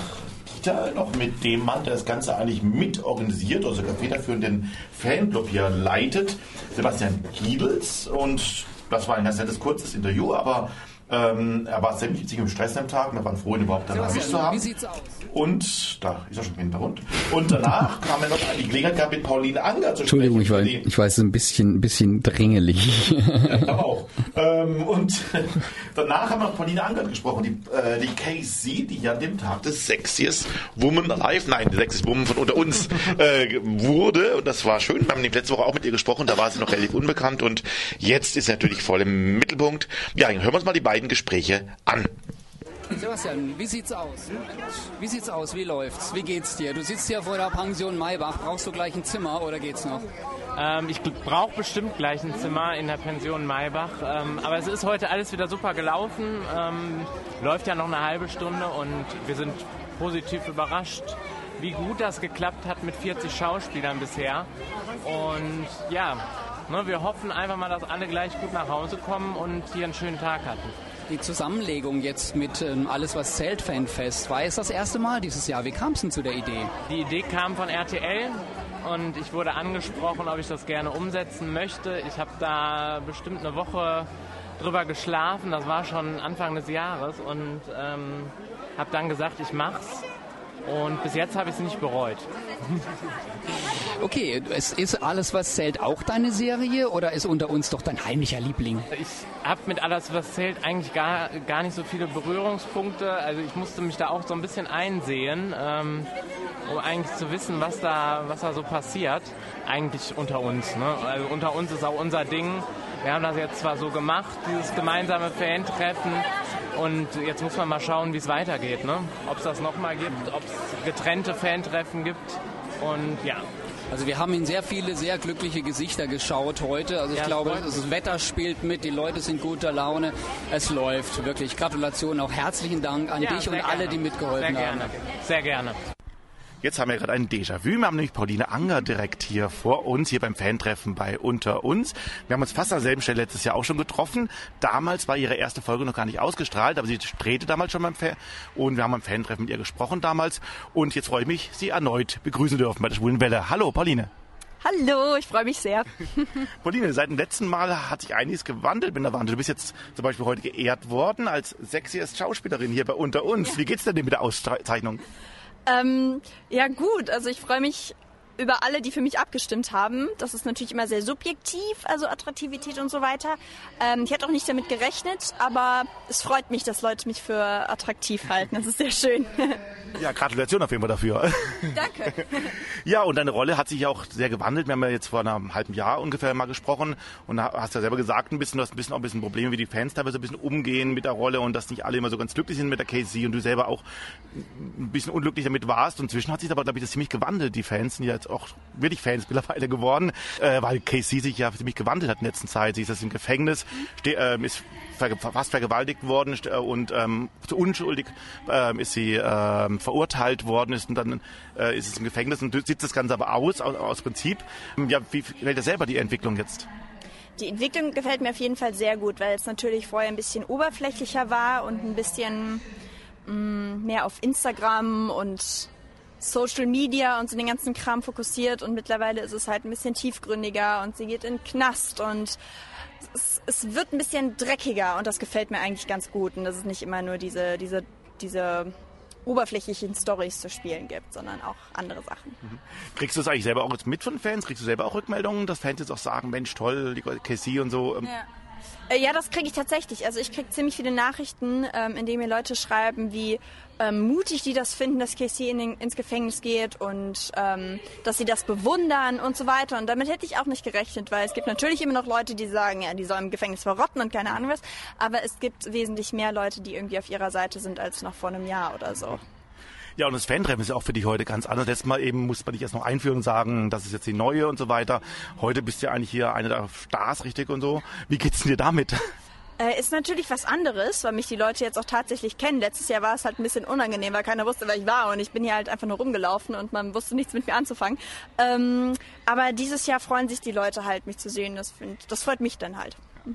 Dieter noch mit dem Mann, der das Ganze eigentlich mitorganisiert, also der federführenden Fanclub hier leitet, Sebastian Giebels. Und das war ein ganz nettes, kurzes Interview, aber ähm, er war ziemlich im Stress am Tag. Wir waren froh, ihn überhaupt dann erwischt zu haben.
Wie sieht's aus?
Und da ist er schon im Hintergrund. Und danach kam er noch die Gelegenheit gehabt, mit Pauline Anger zu sprechen.
Entschuldigung, ich weiß, ich weiß, es ist ein bisschen, ein bisschen drängelig.
Ja, ich glaube auch. Ähm, und danach haben wir noch Pauline Angert gesprochen, die, äh, die KC, die ja an dem Tag des Sexiest Woman Live, nein, Sexiest Woman von unter uns äh, wurde. Und das war schön. Wir haben letzte Woche auch mit ihr gesprochen, da war sie noch relativ unbekannt und jetzt ist sie natürlich voll im Mittelpunkt. Ja, hören wir uns mal die beiden Gespräche an.
Sebastian, wie sieht's aus? Wie sieht's aus? Wie läuft's? Wie geht's dir? Du sitzt hier vor der Pension Maybach. Brauchst du gleich ein Zimmer oder geht's noch?
Ähm, ich brauche bestimmt gleich ein Zimmer in der Pension Maybach. Ähm, aber es ist heute alles wieder super gelaufen. Ähm, läuft ja noch eine halbe Stunde und wir sind positiv überrascht, wie gut das geklappt hat mit 40 Schauspielern bisher. Und ja, ne, wir hoffen einfach mal, dass alle gleich gut nach Hause kommen und hier einen schönen Tag hatten.
Die Zusammenlegung jetzt mit ähm, Alles was zählt Fanfest war es das erste Mal dieses Jahr. Wie kam es denn zu der Idee?
Die Idee kam von RTL und ich wurde angesprochen, ob ich das gerne umsetzen möchte. Ich habe da bestimmt eine Woche drüber geschlafen, das war schon Anfang des Jahres und ähm, habe dann gesagt, ich mach's. Und bis jetzt habe ich es nicht bereut.
Okay, es ist alles, was zählt, auch deine Serie oder ist unter uns doch dein heimlicher Liebling?
Ich habe mit alles, was zählt, eigentlich gar, gar nicht so viele Berührungspunkte. Also ich musste mich da auch so ein bisschen einsehen, ähm, um eigentlich zu wissen, was da, was da so passiert. Eigentlich unter uns. Ne? Also unter uns ist auch unser Ding. Wir haben das jetzt zwar so gemacht, dieses gemeinsame Fan-Treffen. Und jetzt muss man mal schauen, wie es weitergeht. Ne? Ob es das nochmal gibt, ob es getrennte Fantreffen gibt. Und ja,
Also wir haben in sehr viele sehr glückliche Gesichter geschaut heute. Also ich
Ja,
glaube, das Wetter spielt mit, die Leute sind guter Laune. Es läuft wirklich. Gratulation, auch herzlichen Dank an
Ja,
dich und
sehr
alle,
gerne.
die mitgeholfen
Sehr gerne.
haben.
Sehr gerne.
Jetzt haben wir gerade ein Déjà-vu. Wir haben nämlich Pauline Anger direkt hier vor uns, hier beim Fantreffen bei Unter uns. Wir haben uns fast an derselben Stelle letztes Jahr auch schon getroffen. Damals war ihre erste Folge noch gar nicht ausgestrahlt, aber sie drehte damals schon beim Fan und wir haben beim Fantreffen mit ihr gesprochen damals. Und jetzt freue ich mich, sie erneut begrüßen dürfen bei der Schwulen Welle. Hallo, Pauline.
Hallo, ich freue mich sehr.
Pauline, seit dem letzten Mal hat sich einiges gewandelt mit der Wandel. Du bist jetzt zum Beispiel heute geehrt worden als sexiest Schauspielerin hier bei Unter uns. Wie geht's denn mit der Auszeichnung?
Ähm, ja gut, also ich freue mich über alle, die für mich abgestimmt haben. Das ist natürlich immer sehr subjektiv, also Attraktivität und so weiter. Ähm, ich hätte auch nicht damit gerechnet, aber es freut mich, dass Leute mich für attraktiv halten. Das ist sehr schön.
Ja, Gratulation auf jeden Fall dafür.
Danke.
Ja, und deine Rolle hat sich auch sehr gewandelt. Wir haben ja jetzt vor einem halben Jahr ungefähr mal gesprochen und hast ja selber gesagt, ein bisschen, du hast ein bisschen auch ein bisschen Probleme, wie die Fans teilweise ein bisschen umgehen mit der Rolle und dass nicht alle immer so ganz glücklich sind mit der Casey und du selber auch ein bisschen unglücklich damit warst. Und inzwischen hat sich aber, glaube ich, das ziemlich gewandelt. Die Fans sind ja jetzt auch wirklich Fans mittlerweile geworden, äh, weil Casey sich ja ziemlich gewandelt hat in der letzten Zeit. Sie ist jetzt im Gefängnis, äh, ist fast vergewaltigt worden äh, und ähm, unschuldig äh, ist sie äh, verurteilt worden ist und dann äh, ist es im Gefängnis und sieht das Ganze aber aus, aus, aus Prinzip. Ja, wie gefällt dir selber die Entwicklung jetzt?
Die Entwicklung gefällt mir auf jeden Fall sehr gut, weil es natürlich vorher ein bisschen oberflächlicher war und ein bisschen mh, mm, mehr auf Instagram und Social Media und so den ganzen Kram fokussiert und mittlerweile ist es halt ein bisschen tiefgründiger und sie geht in den Knast und es, es, wird ein bisschen dreckiger und das gefällt mir eigentlich ganz gut und dass es nicht immer nur diese, diese, diese oberflächlichen Stories zu spielen gibt, sondern auch andere Sachen.
Mhm. Kriegst du es eigentlich selber auch jetzt mit von Fans? Kriegst du selber auch Rückmeldungen, dass Fans jetzt auch sagen, Mensch, toll, die Casey und so?
Ähm, ja. Äh, ja, das kriege ich tatsächlich. Also ich kriege ziemlich viele Nachrichten, ähm, in denen mir Leute schreiben, wie ähm, mutig die das finden, dass Casey in den, ins Gefängnis geht und ähm, dass sie das bewundern und so weiter. Und damit hätte ich auch nicht gerechnet, weil es gibt natürlich immer noch Leute, die sagen, ja, die sollen im Gefängnis verrotten und keine Ahnung was. Aber es gibt wesentlich mehr Leute, die irgendwie auf ihrer Seite sind als noch vor einem Jahr oder so.
Ja, und das Fan-Treffen ist ja auch für dich heute ganz anders. Letztes Mal eben musste man dich erst noch einführen und sagen, das ist jetzt die neue und so weiter. Heute bist du ja eigentlich hier eine der Stars, richtig und so. Wie geht's denn dir damit?
Äh, ist natürlich was anderes, weil mich die Leute jetzt auch tatsächlich kennen. Letztes Jahr war es halt ein bisschen unangenehm, weil keiner wusste, wer ich war und ich bin hier halt einfach nur rumgelaufen und man wusste nichts mit mir anzufangen. Ähm, aber dieses Jahr freuen sich die Leute halt, mich zu sehen. Das, find, das freut mich dann halt.
Ja,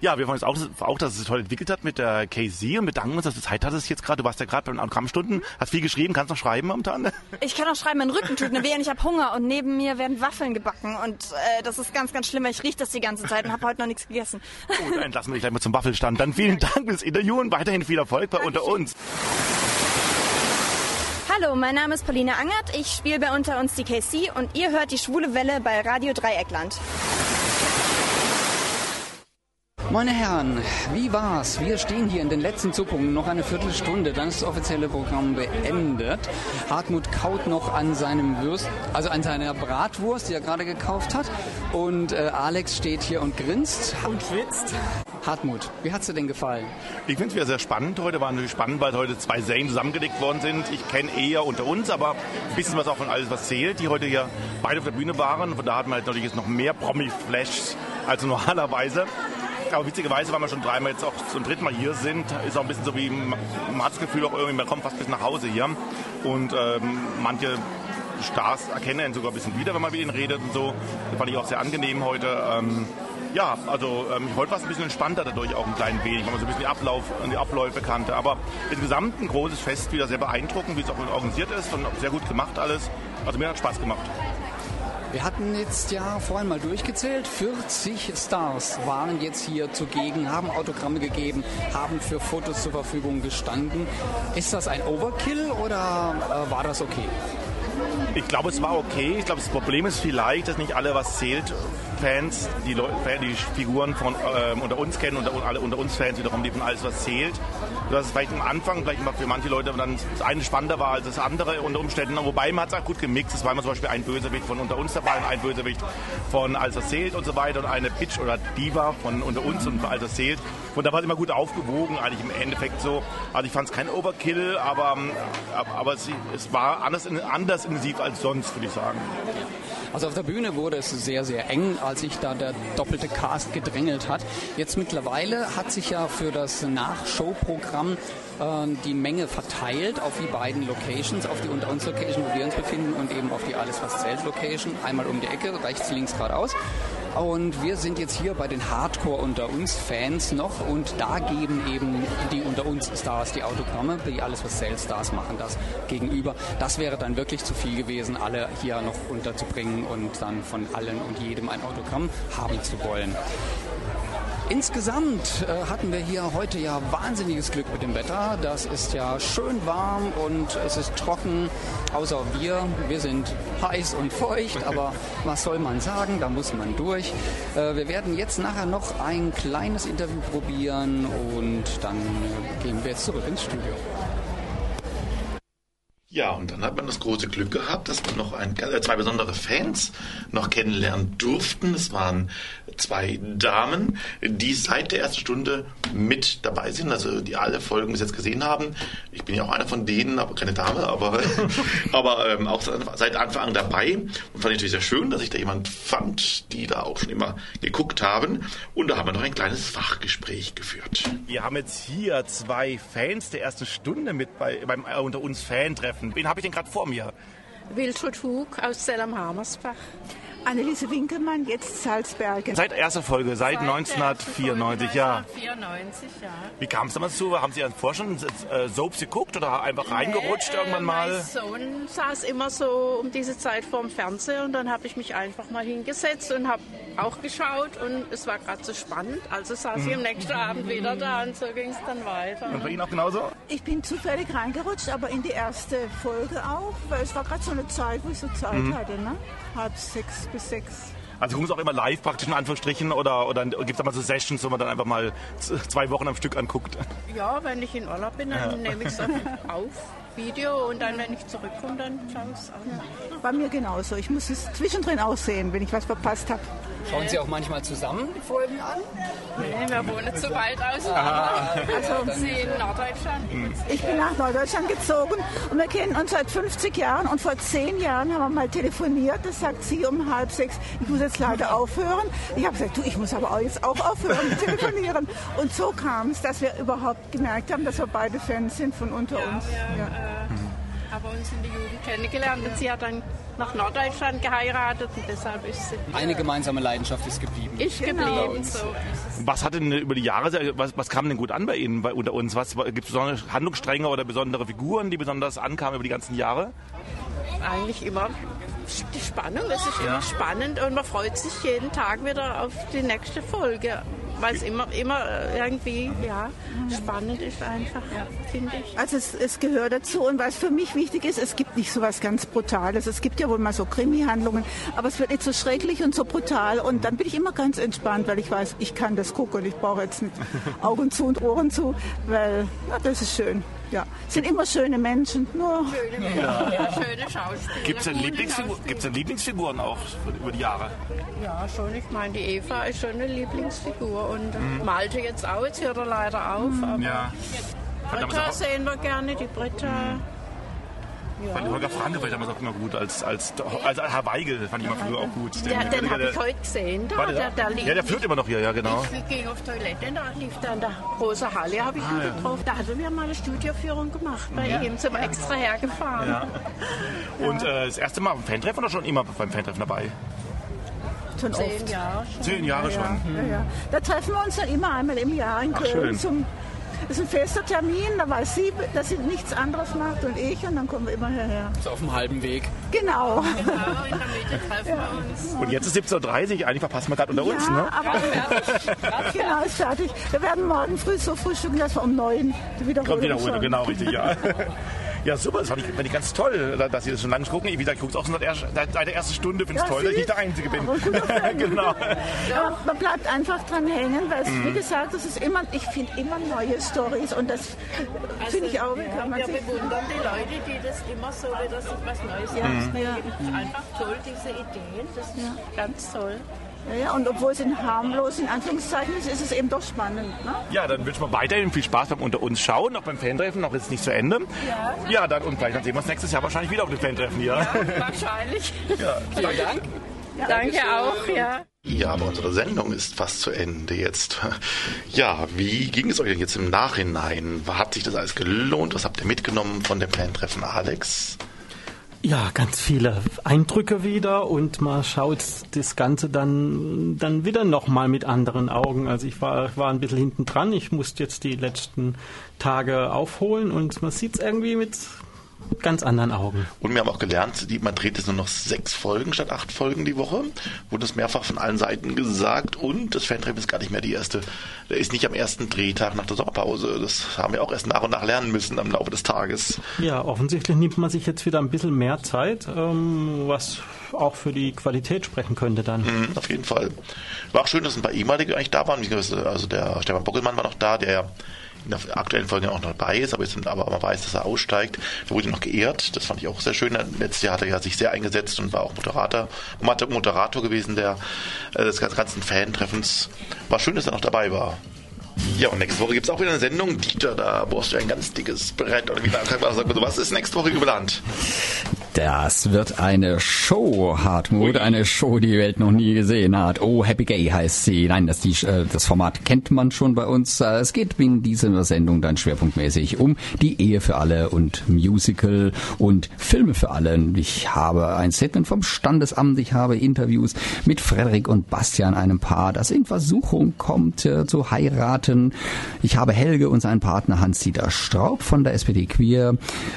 wir freuen uns auch, auch, dass es sich toll entwickelt hat mit der KZ und bedanken uns, dass du Zeit hattest jetzt gerade. Du warst ja gerade bei den Autogrammstunden, hast viel geschrieben, kannst noch schreiben momentan?
Ich kann auch schreiben, mein Rücken tut mir weh und ich habe Hunger und neben mir werden Waffeln gebacken und äh, das ist ganz, ganz schlimm, weil ich rieche das die ganze Zeit und habe heute noch nichts gegessen.
Gut, dann entlassen wir dich gleich mal zum Waffelstand. Dann vielen Dank fürs Interview und weiterhin viel Erfolg bei Unter uns.
Hallo, mein Name ist Pauline Angert, ich spiele bei Unter uns die KC und ihr hört die Schwule Welle bei Radio Dreieckland.
Meine Herren, wie war's? Wir stehen hier in den letzten Zuckungen, noch eine Viertelstunde, dann ist das offizielle Programm beendet. Hartmut kaut noch an seinem Würst, also an seiner Bratwurst, die er gerade gekauft hat. Und äh, Alex steht hier und grinst.
Und schwitzt.
Hartmut, wie hat's dir denn gefallen?
Ich finde es wieder sehr spannend heute. War natürlich spannend, weil heute zwei Serien zusammengelegt worden sind. Ich kenne eher unter uns, aber ein bisschen was auch von alles, was zählt, die heute hier beide auf der Bühne waren. Von da hat man halt natürlich jetzt noch mehr Promi-Flash als normalerweise. Aber witzigerweise, weil wir schon dreimal jetzt auch zum dritten Mal hier sind, ist auch ein bisschen so wie, man hat das Gefühl auch irgendwie, man kommt fast bis nach Hause hier. Und ähm, manche Stars erkennen ihn sogar ein bisschen wieder, wenn man mit ihnen redet und so. Das fand ich auch sehr angenehm heute. Ähm, ja, also ähm, heute war es ein bisschen entspannter dadurch auch ein klein wenig, weil man so ein bisschen die, Ablauf, die Abläufe kannte. Aber insgesamt ein großes Fest, wieder sehr beeindruckend, wie es auch organisiert ist und sehr gut gemacht alles. Also mir hat Spaß gemacht.
Wir hatten jetzt ja vorhin mal durchgezählt, 40 Stars waren jetzt hier zugegen, haben Autogramme gegeben, haben für Fotos zur Verfügung gestanden. Ist das ein Overkill oder äh, war das okay?
Ich glaube, es war okay. Ich glaube, das Problem ist vielleicht, dass nicht alle was zählt. Fans, die, Leute, die Figuren von ähm, unter uns kennen und alle unter uns Fans wiederum, die von alles was zählt. Dass es vielleicht am Anfang vielleicht für manche Leute dann das eine spannender war als das andere unter Umständen. Wobei man hat es auch gut gemixt. Es war immer zum Beispiel ein Bösewicht von unter uns dabei und ein Bösewicht von Alles was zählt und so weiter und eine Bitch oder Diva von unter uns und Alles was zählt. Und da war es immer gut aufgewogen, eigentlich im Endeffekt so. Also ich fand es kein Overkill, aber, aber es, es war anders, anders intensiv als sonst, würde ich sagen.
Also auf der Bühne wurde es sehr, sehr eng, als sich da der doppelte Cast gedrängelt hat. Jetzt mittlerweile hat sich ja für das Nachshowprogramm äh, die Menge verteilt auf die beiden Locations, auf die Unter uns Location, wo wir uns befinden und eben auf die Alles was zählt Location. Einmal um die Ecke, rechts, links, geradeaus. Und wir sind jetzt hier bei den Hardcore unter uns Fans noch und da geben eben die unter uns Stars die Autogramme, die alles was Sales Stars machen das gegenüber. Das wäre dann wirklich zu viel gewesen, alle hier noch unterzubringen und dann von allen und jedem ein Autogramm haben zu wollen.
Insgesamt äh, hatten wir hier heute ja wahnsinniges Glück mit dem Wetter. Das ist ja schön warm und es ist trocken. Außer wir, wir sind heiß und feucht, aber was soll man sagen, da muss man durch. Äh, wir werden jetzt nachher noch ein kleines Interview probieren und dann äh, gehen wir jetzt zurück ins Studio.
Ja, und dann hat man das große Glück gehabt, dass man noch ein, äh, zwei besondere Fans noch kennenlernen durften. Es waren zwei Damen, die seit der ersten Stunde mit dabei sind, also die alle Folgen bis jetzt gesehen haben. Ich bin ja auch einer von denen, aber keine Dame, aber, aber ähm, auch seit Anfang an dabei. Und fand ich natürlich sehr schön, dass ich da jemand fand, die da auch schon immer geguckt haben. Und da haben wir noch ein kleines Fachgespräch geführt.
Wir haben jetzt hier zwei Fans der ersten Stunde mit bei, beim äh, unter uns Fan-Treffen. Wen habe ich denn gerade vor mir?
Wilfried Hug aus Zell-am-Hammersbach.
Anneliese Winkelmann, jetzt Salzbergen.
Seit erster Folge, seit, seit 1994, ja.
1994, ja.
Wie kam es damals zu? Haben Sie an Forschung äh, Soaps geguckt oder einfach reingerutscht
nee,
irgendwann mal?
Mein Sohn saß immer so um diese Zeit vorm Fernseher und dann habe ich mich einfach mal hingesetzt und habe auch geschaut und es war gerade so spannend. Also saß ich am nächsten Abend wieder da und so ging es dann weiter.
Und bei Ihnen auch genauso?
Ich bin zufällig reingerutscht, aber in die erste Folge auch, weil es war gerade so eine Zeit, wo ich so Zeit mhm. hatte, ne? Halb sechs bis sechs.
Also gucken Sie auch immer live praktisch in Anführungsstrichen oder, oder gibt es da mal so Sessions, wo man dann einfach mal zwei Wochen am Stück anguckt?
Ja, wenn ich in Urlaub bin, dann ja. nehme ich es auf Video und dann, wenn ich zurückkomme, dann schaue ich es an.
Bei mir genauso. Ich muss es zwischendrin aussehen, wenn ich was verpasst habe.
Schauen Sie auch manchmal zusammen die Folgen an?
Nee, wir wohnen zu weit auseinander. Also Sie in Norddeutschland?
Ich bin nach Norddeutschland gezogen und wir kennen uns seit 50 Jahren und vor zehn Jahren haben wir mal telefoniert. Das sagt sie um halb sechs. Ich muss jetzt leider aufhören. Ich habe gesagt, du, ich muss aber auch jetzt auch aufhören mit telefonieren. Und so kam es, dass wir überhaupt gemerkt haben, dass wir beide Fans sind von unter
ja,
uns.
Wir, ja. äh, haben uns in der Jugend kennengelernt und sie hat dann nach Norddeutschland geheiratet und deshalb ist sie.
Eine gemeinsame Leidenschaft ist geblieben.
Ist geblieben, genau. so.
Was hat denn über die Jahre, was, was kam denn gut an bei Ihnen, bei, unter uns? Was, gibt es besondere Handlungsstränge oder besondere Figuren, die besonders ankamen über die ganzen Jahre?
Eigentlich immer die Spannung. Es ist ja. immer spannend und man freut sich jeden Tag wieder auf die nächste Folge weil es immer, immer irgendwie ja, spannend ist einfach, finde ich.
Also es, es, gehört dazu und was für mich wichtig ist, es gibt nicht so was ganz Brutales. Es gibt ja wohl mal so Krimi-Handlungen, aber es wird nicht so schrecklich und so brutal und dann bin ich immer ganz entspannt, weil ich weiß, ich kann das gucken und ich brauche jetzt nicht Augen zu und Ohren zu, weil na, das ist schön. Ja, sind immer schöne Menschen. Nur
schöne Menschen, ja. ja schöne Schauspieler.
Gibt es denn, Lieblingsfigur, denn Lieblingsfiguren auch über die Jahre?
Ja, schon. Ich meine, die Eva ist schon eine Lieblingsfigur und mhm. Malte jetzt auch. Jetzt hört er leider auf. Aber
ja.
Britta sehen wir gerne, die Britta. Mhm.
Ja. Fand Holger Franke damals auch immer gut, als, als, als Herr Weigel fand ich immer früher auch gut.
Den, ja, den habe ich heute gesehen. Da,
der, der, der ja, der führt immer noch hier, ja genau.
Ich ging auf Toilette, da lief da in der großen Halle, habe ich ah, getroffen. Da hatten wir mal eine Studioführung gemacht bei ja. ihm, sind wir extra hergefahren.
Ja. Und äh, das erste Mal beim Fantreffen oder schon immer beim Fantreffen dabei?
Schon
Zehn
oft.
Jahre
schon. Zehn Jahre schon.
Ja, Da treffen wir uns dann immer einmal im Jahr in Köln zum das ist ein fester Termin, da weiß sie, dass sie nichts anderes macht und ich und dann kommen wir immer hierher.
So auf dem halben Weg.
Genau.
Genau, in der Mitte treffen ja. wir uns.
Und jetzt ist 17.30 Uhr, eigentlich verpassen wir gerade unter
ja,
uns, ne?
aber genau, ist fertig. Wir werden morgen früh so frühstücken, dass wir um neun die Wiederholung
Kommt Wiederholung, genau, richtig, ja. Ja, super, das fand ich, fand ich ganz toll, dass Sie das schon lange gucken. Wie gesagt, ich gucke es auch schon seit, der ersten Stunde, finde es ja, toll, dass ich nicht der Einzige bin. genau.
Ja, man bleibt einfach dran hängen, weil, es, mhm. wie gesagt, das ist immer, ich finde immer neue Stories und das also, finde ich auch.
Ja, kann man wir bewundern die Leute, die das immer so wieder sich was Neues ja. Mhm. Ja. Einfach toll, diese Ideen, das ist ja. ganz toll.
Ja, und obwohl es in harmlos, in Anführungszeichen ist, ist es eben doch spannend. Ne?
Ja, dann wünschen wir weiterhin viel Spaß beim Unter uns schauen, auch beim Fantreffen, noch ist es nicht zu Ende. Ja. Ja, dann, und vielleicht dann sehen wir uns nächstes Jahr wahrscheinlich wieder auf dem Fantreffen hier.
Ja, wahrscheinlich.
ja,
vielen Dank. Ja, Danke auch, ja.
Ja, aber unsere Sendung ist fast zu Ende jetzt. Ja, wie ging es euch denn jetzt im Nachhinein? Hat sich das alles gelohnt? Was habt ihr mitgenommen von dem Fantreffen, Alex?
Ja, ganz viele Eindrücke wieder und man schaut das Ganze dann, dann wieder nochmal mit anderen Augen. Also ich war, war ein bisschen hinten dran, ich musste jetzt die letzten Tage aufholen und man sieht es irgendwie mit
ganz anderen Augen.
Und wir haben auch gelernt, die, man dreht jetzt nur noch sechs Folgen statt acht Folgen die Woche. Wurde das mehrfach von allen Seiten gesagt. Und das Fantreffen ist gar nicht mehr die erste. Der ist nicht am ersten Drehtag nach der Sommerpause. Das haben wir auch erst nach und nach lernen müssen am Laufe des Tages.
Ja, offensichtlich nimmt man sich jetzt wieder ein bisschen mehr Zeit, ähm, was auch für die Qualität sprechen könnte dann.
Mhm, auf jeden Fall. War auch schön, dass ein paar ehemalige eigentlich da waren. Also der Stefan Bockelmann war noch da, der in der aktuellen Folge auch noch dabei ist, aber, jetzt, aber man weiß, dass er aussteigt. Da wurde noch geehrt. Das fand ich auch sehr schön. Letztes Jahr hat er ja sich sehr eingesetzt und war auch Moderator, Moderator gewesen der, äh, des ganzen Fan-Treffens. War schön, dass er noch dabei war. Ja, und nächste Woche gibt es auch wieder eine Sendung. Dieter, da brauchst du ein ganz dickes Brett. Oder wie was ist nächste Woche geplant?
Das wird eine Show, Hartmut, Ui. eine Show, die die Welt noch nie gesehen hat. Oh, Happy Gay heißt sie. Nein, das, die, äh, das Format kennt man schon bei uns. Äh, es geht in dieser Sendung dann schwerpunktmäßig um die Ehe für alle und Musical und Filme für alle. Ich habe ein Statement vom Standesamt, ich habe Interviews mit Frederik und Bastian, einem Paar, das in Versuchung kommt äh, zu heiraten. Ich habe Helge und seinen Partner Hans-Dieter Straub von der SPD Queer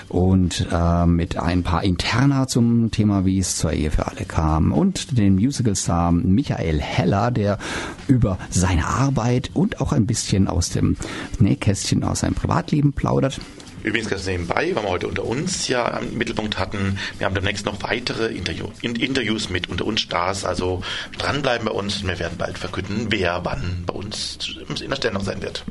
und äh, mit ein paar Kerner zum Thema, wie es zur Ehe für alle kam und den Musicalstar Michael Heller, der über seine Arbeit und auch ein bisschen aus dem Nähkästchen aus seinem Privatleben plaudert.
Übrigens ganz nebenbei, weil wir heute unter uns ja im Mittelpunkt hatten, wir haben demnächst noch weitere Interview, Interviews mit unter uns Stars, also dranbleiben bei uns und wir werden bald verkünden, wer wann bei uns in der Stellung sein wird.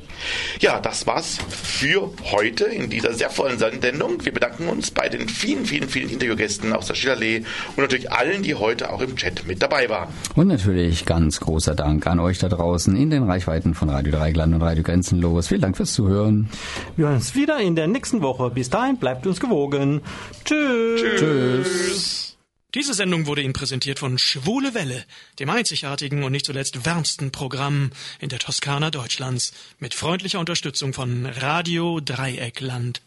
Ja, das war's für heute in dieser sehr vollen Sendung. Wir bedanken uns bei den vielen, vielen, vielen Interviewgästen aus der Schillerlee und natürlich allen, die heute auch im Chat mit dabei waren.
Und natürlich ganz großer Dank an euch da draußen in den Reichweiten von Radio Dreigland und Radio Grenzenlos. Vielen Dank fürs Zuhören.
Wir hören uns wieder in der nächsten nächsten Woche. Bis dahin, bleibt uns gewogen. Tschüss.
Tschüss.
Diese Sendung wurde Ihnen präsentiert von Schwule Welle, dem einzigartigen und nicht zuletzt wärmsten Programm in der Toskana Deutschlands, mit freundlicher Unterstützung von Radio Dreieckland.